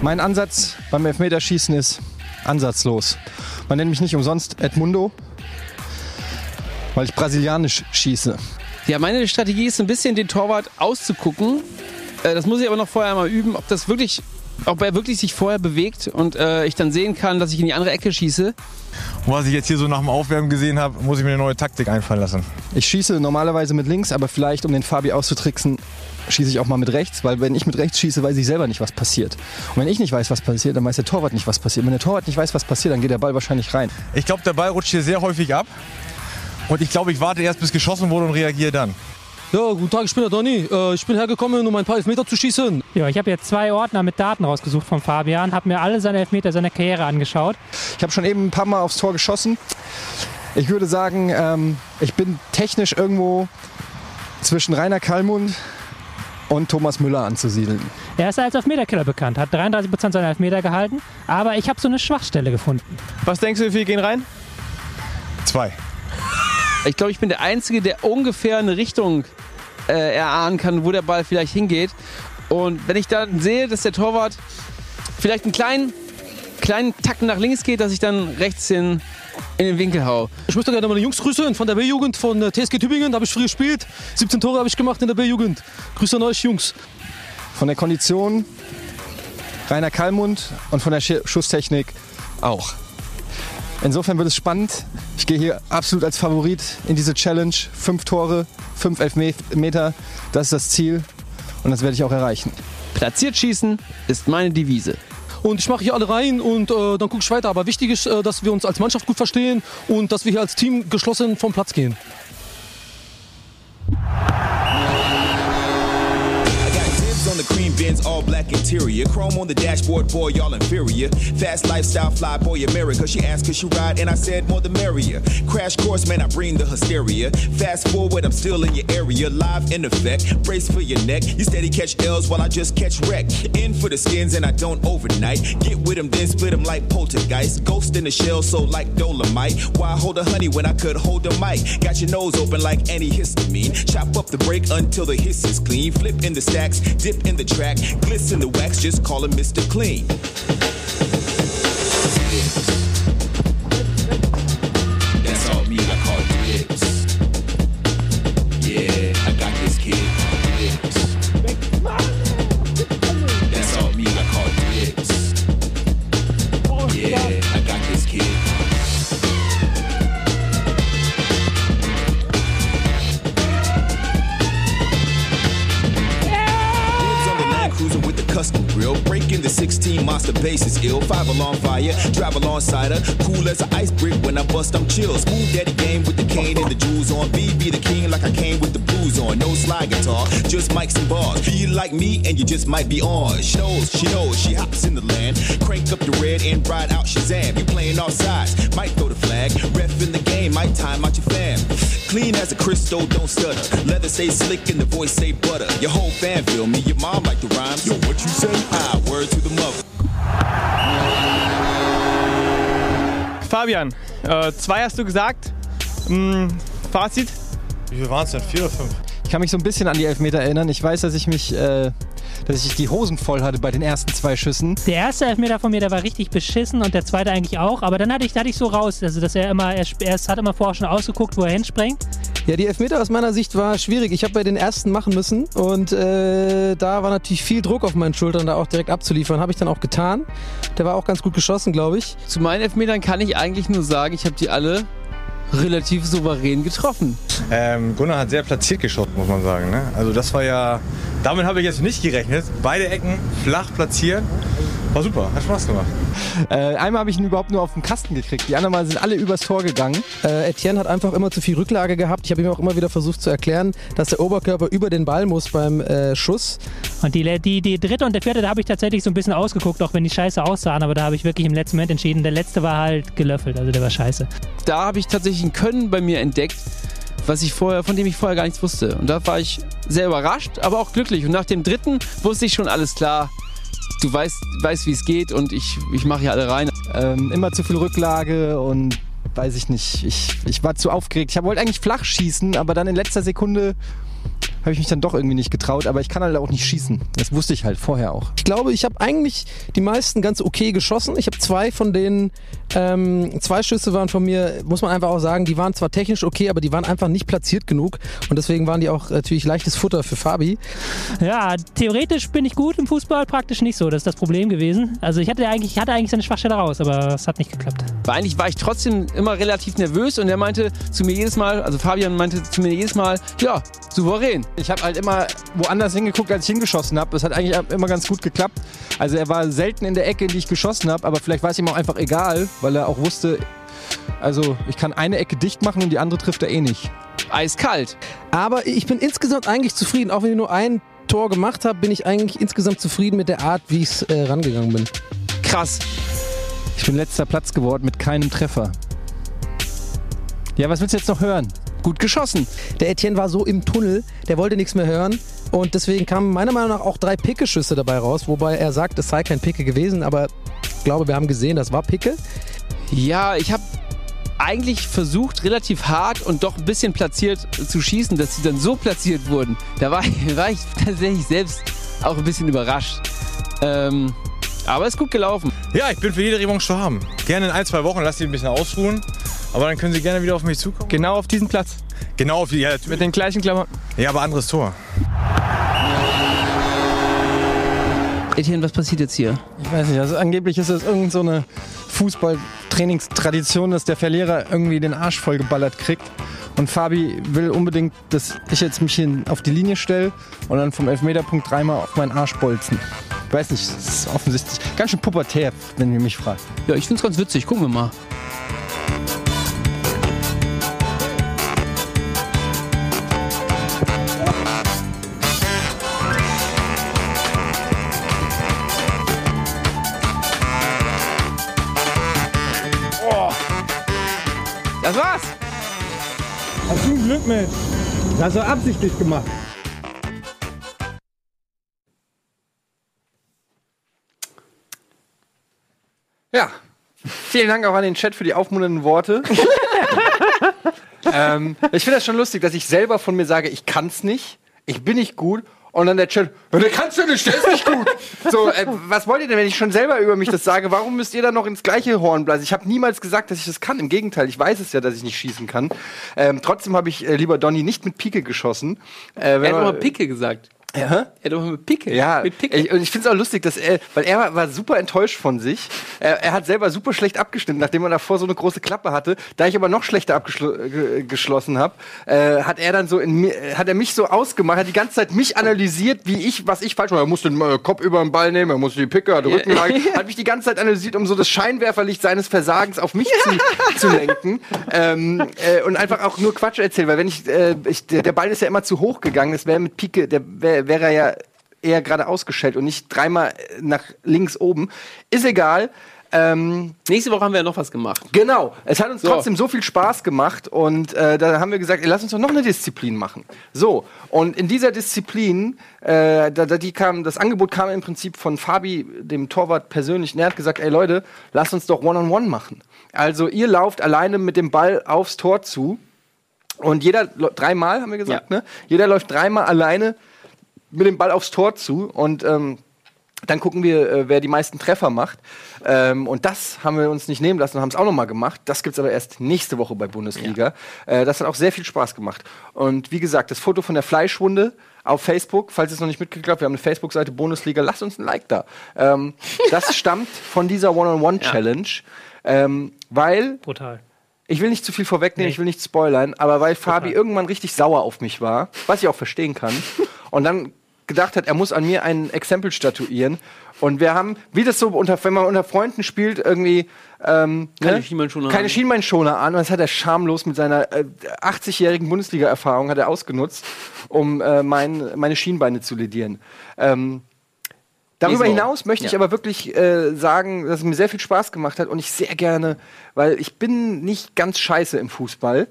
Mein Ansatz beim Elfmeterschießen ist ansatzlos. Man nennt mich nicht umsonst Edmundo, weil ich brasilianisch schieße. Ja, meine Strategie ist ein bisschen den Torwart auszugucken. Äh, das muss ich aber noch vorher mal üben, ob das wirklich, ob er wirklich sich vorher bewegt und äh, ich dann sehen kann, dass ich in die andere Ecke schieße. Und was ich jetzt hier so nach dem Aufwärmen gesehen habe, muss ich mir eine neue Taktik einfallen lassen. Ich schieße normalerweise mit links, aber vielleicht, um den Fabi auszutricksen, schieße ich auch mal mit rechts, weil wenn ich mit rechts schieße, weiß ich selber nicht, was passiert. Und wenn ich nicht weiß, was passiert, dann weiß der Torwart nicht, was passiert. Wenn der Torwart nicht weiß, was passiert, dann geht der Ball wahrscheinlich rein. Ich glaube, der Ball rutscht hier sehr häufig ab. Und ich glaube, ich warte erst, bis geschossen wurde und reagiere dann. Ja, guten Tag, ich bin der Donny. Äh, ich bin hergekommen, um ein paar Elfmeter zu schießen. Ja, ich habe jetzt zwei Ordner mit Daten rausgesucht von Fabian, habe mir alle seine Elfmeter seiner Karriere angeschaut. Ich habe schon eben ein paar Mal aufs Tor geschossen. Ich würde sagen, ähm, ich bin technisch irgendwo zwischen Rainer Kallmund und Thomas Müller anzusiedeln. Er ist als Elfmeterkiller bekannt, hat 33% seiner Elfmeter gehalten, aber ich habe so eine Schwachstelle gefunden. Was denkst du, wie viele gehen rein? Zwei. Ich glaube, ich bin der Einzige, der ungefähr eine Richtung äh, erahnen kann, wo der Ball vielleicht hingeht. Und wenn ich dann sehe, dass der Torwart vielleicht einen kleinen, kleinen Tacken nach links geht, dass ich dann rechts in, in den Winkel hau. Ich möchte gerne meine Jungs grüßen von der B-Jugend, von äh, TSG Tübingen. Da habe ich früher gespielt. 17 Tore habe ich gemacht in der B-Jugend. Grüße an euch, Jungs. Von der Kondition Rainer Kallmund und von der Sch Schusstechnik auch. Insofern wird es spannend. Ich gehe hier absolut als Favorit in diese Challenge. Fünf Tore, fünf Elfmeter, das ist das Ziel und das werde ich auch erreichen. Platziert schießen ist meine Devise. Und ich mache hier alle rein und äh, dann gucke ich weiter. Aber wichtig ist, äh, dass wir uns als Mannschaft gut verstehen und dass wir hier als Team geschlossen vom Platz gehen. All black interior. Chrome on the dashboard, boy, y'all inferior. Fast lifestyle, fly boy, America. She asked, could she ride? And I said, more the merrier. Crash course, man, I bring the hysteria. Fast forward, I'm still in your area. Live in effect. Brace for your neck. You steady catch L's while I just catch wreck. In for the skins, and I don't overnight. Get with them, then split them like poltergeist. Ghost in the shell, so like dolomite. Why hold a honey when I could hold a mic? Got your nose open like antihistamine. Chop up the break until the hiss is clean. Flip in the stacks, dip in the track, glisten the wax, just call him Mr. Clean. 16 base is ill. Five along fire, drive alongside her. Cool as an ice brick when I bust, I'm chill. Smooth daddy game with the cane and the jewels on. BB the king like I came with the blues on. No slide guitar, just mics and bars. Feel like me and you just might be on. She knows, she knows, she hops in the land. Crank up the red and ride out Shazam. You playing off sides, might throw the flag. Ref in the game, might time out your fam. Clean as a crystal, don't stutter. Leather say slick and the voice say butter. Your whole fan feel me, your mom like the rhymes. Yo, what you say? Ah, word to the mother. Fabian, äh, zwei hast du gesagt. Hm, Fazit? Wie viel waren es denn? Vier oder fünf? Ich kann mich so ein bisschen an die Elfmeter erinnern. Ich weiß, dass ich mich, äh, dass ich die Hosen voll hatte bei den ersten zwei Schüssen. Der erste Elfmeter von mir, der war richtig beschissen und der zweite eigentlich auch. Aber dann hatte ich, da hatte ich so raus, also dass er immer, er, er hat immer vorher schon ausgeguckt, wo er hinspringt. Ja, die Elfmeter aus meiner Sicht war schwierig. Ich habe bei den ersten machen müssen und äh, da war natürlich viel Druck auf meinen Schultern, da auch direkt abzuliefern. Habe ich dann auch getan. Der war auch ganz gut geschossen, glaube ich. Zu meinen Elfmetern kann ich eigentlich nur sagen, ich habe die alle relativ souverän getroffen. Ähm, Gunnar hat sehr platziert geschossen, muss man sagen. Ne? Also das war ja, damit habe ich jetzt nicht gerechnet. Beide Ecken flach platzieren. War super, hat Spaß gemacht. Äh, einmal habe ich ihn überhaupt nur auf den Kasten gekriegt. Die anderen Mal sind alle übers Tor gegangen. Äh, Etienne hat einfach immer zu viel Rücklage gehabt. Ich habe ihm auch immer wieder versucht zu erklären, dass der Oberkörper über den Ball muss beim äh, Schuss. Und die, die, die dritte und der vierte, da habe ich tatsächlich so ein bisschen ausgeguckt, auch wenn die scheiße aussahen. Aber da habe ich wirklich im letzten Moment entschieden. Der letzte war halt gelöffelt, also der war scheiße. Da habe ich tatsächlich ein Können bei mir entdeckt, was ich vorher, von dem ich vorher gar nichts wusste. Und da war ich sehr überrascht, aber auch glücklich. Und nach dem dritten wusste ich schon alles klar. Du weißt, weißt wie es geht und ich, ich mache hier alle rein. Ähm, immer zu viel Rücklage und weiß ich nicht. Ich, ich war zu aufgeregt. Ich wollte eigentlich flach schießen, aber dann in letzter Sekunde habe ich mich dann doch irgendwie nicht getraut. Aber ich kann halt auch nicht schießen. Das wusste ich halt vorher auch. Ich glaube, ich habe eigentlich die meisten ganz okay geschossen. Ich habe zwei von denen, ähm, zwei Schüsse waren von mir, muss man einfach auch sagen, die waren zwar technisch okay, aber die waren einfach nicht platziert genug. Und deswegen waren die auch natürlich leichtes Futter für Fabi. Ja, theoretisch bin ich gut im Fußball, praktisch nicht so. Das ist das Problem gewesen. Also ich hatte eigentlich, ich hatte eigentlich seine Schwachstelle raus, aber es hat nicht geklappt. Weil eigentlich war ich trotzdem immer relativ nervös und er meinte zu mir jedes Mal, also Fabian meinte zu mir jedes Mal, ja, souverän. Ich habe halt immer woanders hingeguckt, als ich hingeschossen habe. Das hat eigentlich immer ganz gut geklappt. Also er war selten in der Ecke, in die ich geschossen habe, aber vielleicht war es ihm auch einfach egal, weil er auch wusste, also ich kann eine Ecke dicht machen und die andere trifft er eh nicht. Eiskalt. Aber ich bin insgesamt eigentlich zufrieden. Auch wenn ich nur ein Tor gemacht habe, bin ich eigentlich insgesamt zufrieden mit der Art, wie ich äh, rangegangen bin. Krass. Ich bin letzter Platz geworden mit keinem Treffer. Ja, was willst du jetzt noch hören? Gut geschossen. Der Etienne war so im Tunnel, der wollte nichts mehr hören. Und deswegen kamen meiner Meinung nach auch drei Picke-Schüsse dabei raus, wobei er sagt, es sei kein Picke gewesen, aber ich glaube, wir haben gesehen, das war Picke. Ja, ich habe eigentlich versucht, relativ hart und doch ein bisschen platziert zu schießen, dass sie dann so platziert wurden. Da war, war ich tatsächlich selbst auch ein bisschen überrascht. Ähm, aber ist gut gelaufen. Ja, ich bin für jede Revanche zu haben. Gerne in ein, zwei Wochen, lasst sie ein bisschen ausruhen. Aber dann können sie gerne wieder auf mich zukommen. Genau auf diesen Platz. Genau auf die, ja, Mit den gleichen Klamotten. ja, aber anderes Tor. Etienne, was passiert jetzt hier? Ich weiß nicht, also angeblich ist es irgend so eine Fußballtrainingstradition, dass der Verlierer irgendwie den Arsch vollgeballert kriegt. Und Fabi will unbedingt, dass ich jetzt mich hin auf die Linie stelle und dann vom Elfmeterpunkt dreimal auf meinen Arsch bolzen. Ich weiß nicht, das ist offensichtlich ganz schön pubertär, wenn ihr mich fragt. Ja, ich find's ganz witzig. Gucken wir mal. Mit? Das hast du absichtlich gemacht. Ja. Vielen Dank auch an den Chat für die aufmunternden Worte. [laughs] ähm, ich finde das schon lustig, dass ich selber von mir sage, ich kann's nicht, ich bin nicht gut. Und dann der Chat, "Ja, der kannst du nicht, der ist nicht gut. [laughs] so, äh, was wollt ihr denn, wenn ich schon selber über mich das sage? Warum müsst ihr dann noch ins gleiche Horn blasen? Ich habe niemals gesagt, dass ich das kann. Im Gegenteil, ich weiß es ja, dass ich nicht schießen kann. Ähm, trotzdem habe ich, äh, lieber Donny, nicht mit Pike geschossen. Äh, Er hat mal Picke gesagt. Ja? Er hat mit Picke. Ja, Mit Picke. ich, und ich finde es auch lustig, dass er, weil er war, war super enttäuscht von sich. Er, er hat selber super schlecht abgestimmt, nachdem er davor so eine große Klappe hatte. Da ich aber noch schlechter abgeschlossen habe, äh, hat er dann so in mir, hat er mich so ausgemacht, hat die ganze Zeit mich analysiert, wie ich, was ich falsch mache. Er muss den äh, Kopf über den Ball nehmen, er muss die Picke, den Rücken legen. Hat mich die ganze Zeit analysiert, um so das Scheinwerferlicht seines Versagens auf mich zu, [laughs] zu lenken. Ähm, äh, und einfach auch nur Quatsch erzählen, weil wenn ich, äh, ich der, der Ball ist ja immer zu hoch gegangen, das wäre mit Pike, der wäre wär er ja eher gerade ausgestellt und nicht dreimal nach links oben. Ist egal. Ähm, Nächste Woche haben wir ja noch was gemacht. Genau. Es hat uns So. trotzdem so viel Spaß gemacht und äh, da haben wir gesagt, ey, lass uns doch noch eine Disziplin machen. So. Und in dieser Disziplin, äh, da, da die kam, das Angebot kam im Prinzip von Fabi, dem Torwart persönlich. Und er hat gesagt, ey Leute, lasst uns doch One-on-One machen. Also ihr lauft alleine mit dem Ball aufs Tor zu und jeder dreimal haben wir gesagt, ne? Jeder läuft dreimal alleine mit dem Ball aufs Tor zu und ähm, dann gucken wir, äh, wer die meisten Treffer macht. Ähm, und das haben wir uns nicht nehmen lassen und haben es auch noch mal gemacht. Das gibt's aber erst nächste Woche bei Bundesliga. Äh, das hat auch sehr viel Spaß gemacht. Und wie gesagt, das Foto von der Fleischwunde auf Facebook, falls ihr es noch nicht mitgekriegt habt, wir haben eine Facebook-Seite Bundesliga, lasst uns ein Like da. Ähm, [laughs] das stammt von dieser One-on-One-Challenge, ähm, weil Brutal. ich will nicht zu viel vorwegnehmen, ich will nicht spoilern, aber weil Fabi irgendwann richtig sauer auf mich war, was ich auch verstehen kann, [laughs] und dann gedacht hat, er muss an mir ein Exempel statuieren. Und wir haben, wie das so unter, wenn man unter Freunden spielt, irgendwie ähm, Keine ne? Schienbeinschoner keine an. Schienbeinschoner an. Und das hat er schamlos mit seiner äh, 80-jährigen Bundesliga-Erfahrung hat er ausgenutzt, um äh, mein, meine Schienbeine zu ledieren. Ähm, Darüber hinaus möchte ich Ja. aber wirklich äh, sagen, dass es mir sehr viel Spaß gemacht hat und ich sehr gerne, weil ich bin nicht ganz scheiße im Fußball,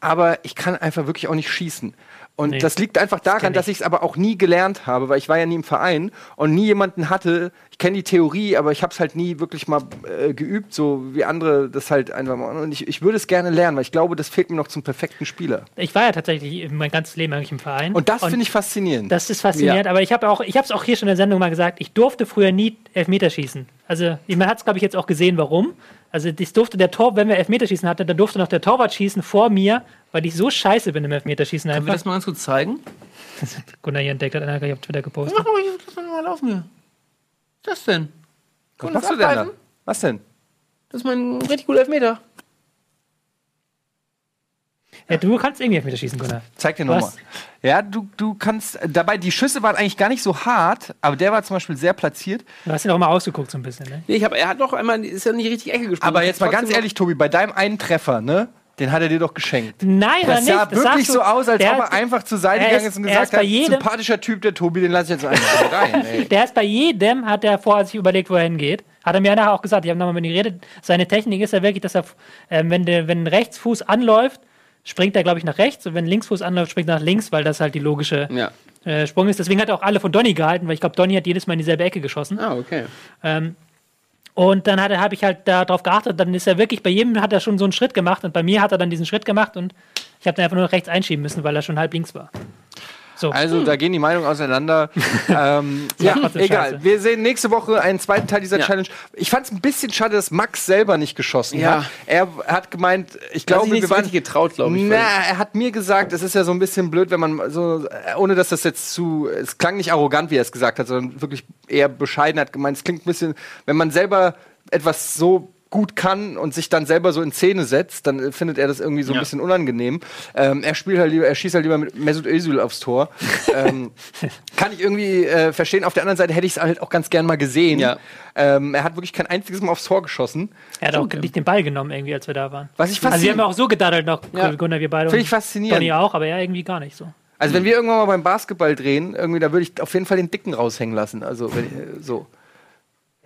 aber ich kann einfach wirklich auch nicht schießen. Und Nee, das liegt einfach daran, kenn dass ich es aber auch nie gelernt habe, weil ich war ja nie im Verein und nie jemanden hatte. Ich kenne die Theorie, aber ich habe es halt nie wirklich mal äh, geübt, so wie andere das halt einfach machen. Und ich, ich würde es gerne lernen, weil ich glaube, das fehlt mir noch zum perfekten Spieler. Ich war ja tatsächlich mein ganzes Leben eigentlich im Verein. Und das finde ich faszinierend. Das ist faszinierend, aber ich habe auch, ich habe es auch hier schon in der Sendung mal gesagt, ich durfte früher nie Elfmeterschießen. Also man hat es, glaube ich, jetzt auch gesehen, warum. Also das durfte der Tor, wenn wir Elfmeterschießen hatten, dann durfte noch der Torwart schießen vor mir, weil ich so scheiße bin im Elfmeterschießen Können wir einfach. das mal ganz kurz zeigen? [laughs] Gunnar hier entdeckt hat, einer gleich auf Twitter gepostet. Mach mal, lass doch mal laufen hier. Was ist das denn? Was machst du denn da? Was denn? Das ist mein richtig guter Elfmeter. Ja, du kannst irgendwie Elfmeterschießen, Gunnar. Zeig dir nochmal. Ja, du, du kannst. äh, Dabei, die Schüsse waren eigentlich gar nicht so hart, aber der war zum Beispiel sehr platziert. Du hast ihn auch mal ausgeguckt so ein bisschen, ne? Nee, ich hab, er hat doch einmal, ist ja nicht richtig Ecke gesprungen. Aber jetzt mal ganz noch- ehrlich, Tobi, bei deinem einen Treffer, ne? Den hat er dir doch geschenkt. Nein, Das nicht? sah Das wirklich du- so aus, als der ob er einfach zur Seite gegangen ist- ist und gesagt ist bei hat, jedem- sympathischer Typ, der Tobi, den lasse ich jetzt einfach rein. [laughs] Ey. Der ist bei jedem, hat er vorher sich überlegt, wo er hingeht. Hat er mir nachher auch gesagt, ich habe nochmal mit ihm geredet. Seine Technik ist ja wirklich, dass er, ähm, wenn, der, wenn ein Rechtsfuß anläuft, springt er, glaube ich, nach rechts. Und wenn Linksfuß anläuft, springt er nach links, weil das halt die logische Ja. äh, Sprung ist. Deswegen hat er auch alle von Donny gehalten, weil ich glaube, Donny hat jedes Mal in dieselbe Ecke geschossen. Ah, okay. Ähm, und dann habe ich halt darauf geachtet, dann ist er wirklich, bei jedem hat er schon so einen Schritt gemacht und bei mir hat er dann diesen Schritt gemacht und ich habe dann einfach nur rechts einschieben müssen, weil er schon halb links war. So. Also, da gehen die Meinungen auseinander. [laughs] ähm, ja, egal. scheiße. Wir sehen nächste Woche einen zweiten Teil dieser Ja. Challenge. Ich fand es ein bisschen schade, dass Max selber nicht geschossen Ja. hat. Er hat gemeint, ich Glaube wir so waren getraut, glaube ich. Na, er hat mir gesagt, es ist ja so ein bisschen blöd, wenn man so, ohne dass das jetzt zu, es klang nicht arrogant, wie er es gesagt hat, sondern wirklich eher bescheiden hat gemeint. Es klingt ein bisschen, wenn man selber etwas so gut kann und sich dann selber so in Szene setzt, dann äh, findet er das irgendwie so ein Ja. bisschen unangenehm. Ähm, er spielt halt lieber, er schießt halt lieber mit Mesut Özil aufs Tor. [laughs] ähm, kann ich irgendwie äh, verstehen. Auf der anderen Seite hätte ich es halt auch ganz gern mal gesehen. Ja. Ähm, er hat wirklich kein einziges Mal aufs Tor geschossen. Er hat auch nicht den Ball genommen, irgendwie, als wir da waren. Was ich Also wir haben auch so gedaddelt noch, Ja. Gunnar, wir beide. Finde ich faszinierend. Donny auch, aber er irgendwie gar nicht so. Also wenn wir irgendwann mal beim Basketball drehen, irgendwie, da würde ich auf jeden Fall den Dicken raushängen lassen. Also wenn, äh, so.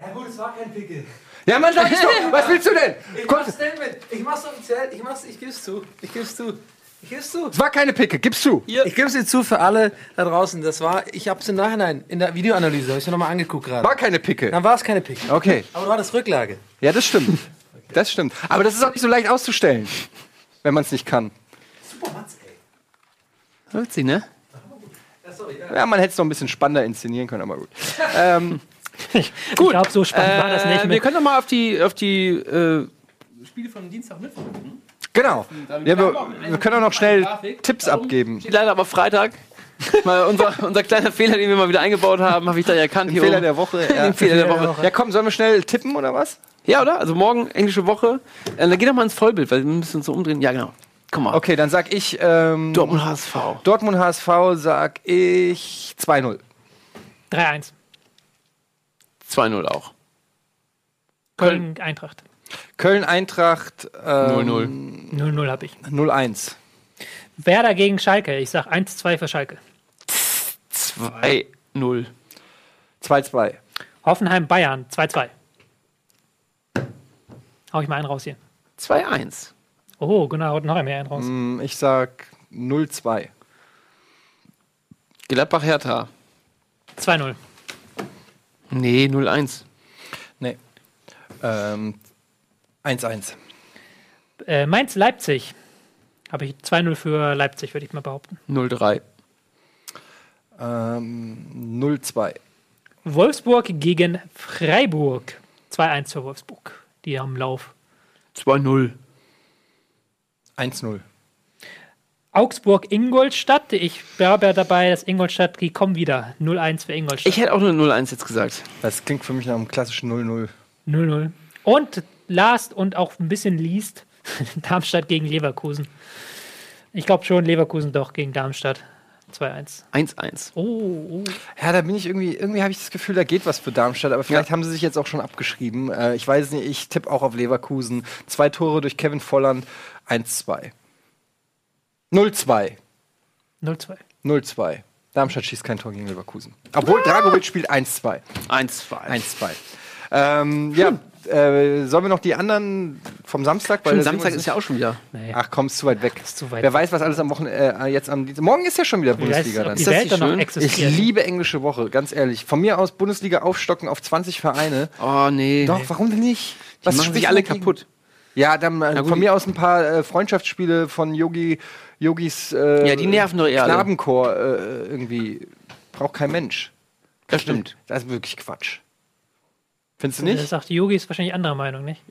Ja gut, es war kein Pickel. Ja, Mann, sag ich doch. [laughs] Was willst du denn? Ich Komm, mach's Statement. Ich mach's offiziell. Ich mach's, ich geb's zu. Ich geb's zu. Ich geb's zu. es war keine Picke, gibst du. Ich geb's dir zu für alle da draußen. Das war, ich hab's im Nachhinein in der Videoanalyse, habe ich mir nochmal angeguckt gerade. War keine Picke. Dann war es keine Pick. Okay. Aber war das Rücklage. Ja, das stimmt. Das stimmt. Aber das ist auch nicht so leicht auszustellen, wenn man es nicht kann. Witzig, ne? Ja, man hätte es noch ein bisschen spannender inszenieren können, aber gut. [laughs] ähm, [laughs] Ich glaube, so spannend war das nicht. Äh, wir Mit, können doch mal auf die, auf die äh, Spiele von Dienstag mitverfolgen. genau. Ja, wir, wir können auch noch schnell Tipps abgeben. Steht leider aber Freitag. [laughs] Mal unser, unser kleiner Fehler, den wir mal wieder eingebaut haben, habe ich da erkannt. hier Fehler oben. der Woche. [laughs] Den Ja. Fehler der Woche. ja, komm, sollen wir schnell tippen oder was? Ja, oder? Also morgen englische Woche. Äh, dann geh doch mal ins Vollbild, weil wir müssen uns so umdrehen. Ja, genau. Komm mal. Okay, dann sag ich ähm, Dortmund HSV. Dortmund HSV sag ich 2-0. 3-1. 2-0 auch. Köln, Eintracht. Köln Eintracht ähm, 0-0. 0-0 habe ich. 0-1. Werder gegen Schalke. Ich sag 1-2 für Schalke. 2-0. 2-2. Hoffenheim Bayern 2-2. Hau ich mal einen raus hier. 2-1. Oh, genau, haut noch mehr einen raus. Mm, Ich sag 0-2. Gladbach Hertha. 2-0. Nee, 0-1. Nee. Ähm, 1-1. Äh, Mainz Leipzig. Habe ich 2-0 für Leipzig, würde ich mal behaupten. 0-3. Ähm, 0-2. Wolfsburg gegen Freiburg. 2-1 für Wolfsburg. Die haben Lauf. 2-0. 1-0. Augsburg Ingolstadt. Ich bleibe ja dabei, dass Ingolstadt, die kommen wieder. 0-1 für Ingolstadt. Ich hätte auch nur 0-1 jetzt gesagt. Das klingt für mich nach einem klassischen 0-0. 0-0. Und last und auch ein bisschen least [laughs] Darmstadt gegen Leverkusen. Ich glaube schon, Leverkusen doch gegen Darmstadt. 2-1. 1-1. Oh, oh. Ja, da bin ich irgendwie, irgendwie habe ich das Gefühl, da geht was für Darmstadt, aber vielleicht haben sie sich jetzt auch schon abgeschrieben. Äh, ich weiß nicht, ich tippe auch auf Leverkusen. Zwei Tore durch Kevin Volland, 1-2. 0-2. 0-2. 0-2. Darmstadt schießt kein Tor gegen Leverkusen. Obwohl Dragovic spielt 1-2. 1-2. 1-2. Ähm, ja, äh, sollen wir noch die anderen vom Samstag? Stimmt, Samstag ist ja auch schon wieder. Nee. Ach komm, ist zu weit weg. Ist zu weit Wer weiß, was alles am Wochenende äh, jetzt am. Morgen ist ja schon wieder weiß, Bundesliga ob dann. die Ist das Welt nicht dann? Ich liebe englische Woche, ganz ehrlich. Von mir aus Bundesliga aufstocken auf 20 Vereine. Oh, nee. Doch, warum denn nicht? Die machen sich alle kaputt. Ja, dann äh, gut, von mir aus ein paar äh, Freundschaftsspiele von Yogi, Yogis äh, Ja, die nerven doch eher alle. Knabenchor äh, irgendwie. Braucht kein Mensch. Das stimmt. Das ist wirklich Quatsch. Findest du Das nicht? sagt Yogi ist wahrscheinlich anderer Meinung, nicht?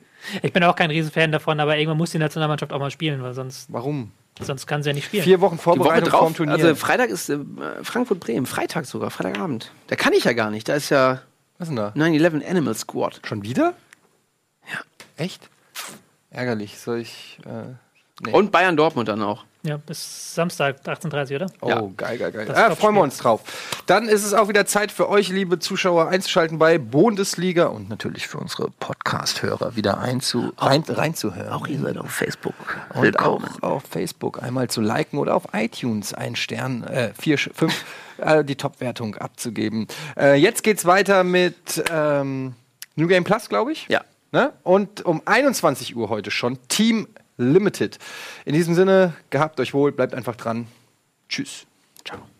Ich bin auch kein Riesenfan davon, aber irgendwann muss die Nationalmannschaft auch mal spielen, weil sonst, Warum? sonst kann sie ja nicht spielen. Vier Wochen Die Woche Vorbereitung drauf, vorm Turnier. also Freitag ist äh, Frankfurt-Bremen. Freitag sogar, Freitagabend. Da kann ich ja gar nicht. Da ist ja Was ist denn da? 9-11 Animal Squad. Schon wieder? Ja. Echt? Ärgerlich. Soll ich. Äh, nee. Und Bayern-Dortmund dann auch. Ja, bis Samstag 18.30 oder? Oh, Ja. geil, geil, geil. Das Ah, freuen wir uns drauf. Dann ist es auch wieder Zeit für euch, liebe Zuschauer, einzuschalten bei Bundesliga und natürlich für unsere Podcast-Hörer wieder einzu rein, reinzuhören. Auch ihr seid auf Facebook. und auch auf Facebook einmal zu liken oder auf iTunes einen Stern, äh, vier, fünf, [laughs] äh, die Top-Wertung abzugeben. Äh, jetzt geht's weiter mit ähm, New Game Plus, glaube ich. Ja. Ne? Und um 21 Uhr heute schon Team Limited. In diesem Sinne, gehabt euch wohl, bleibt einfach dran. Tschüss. Ciao.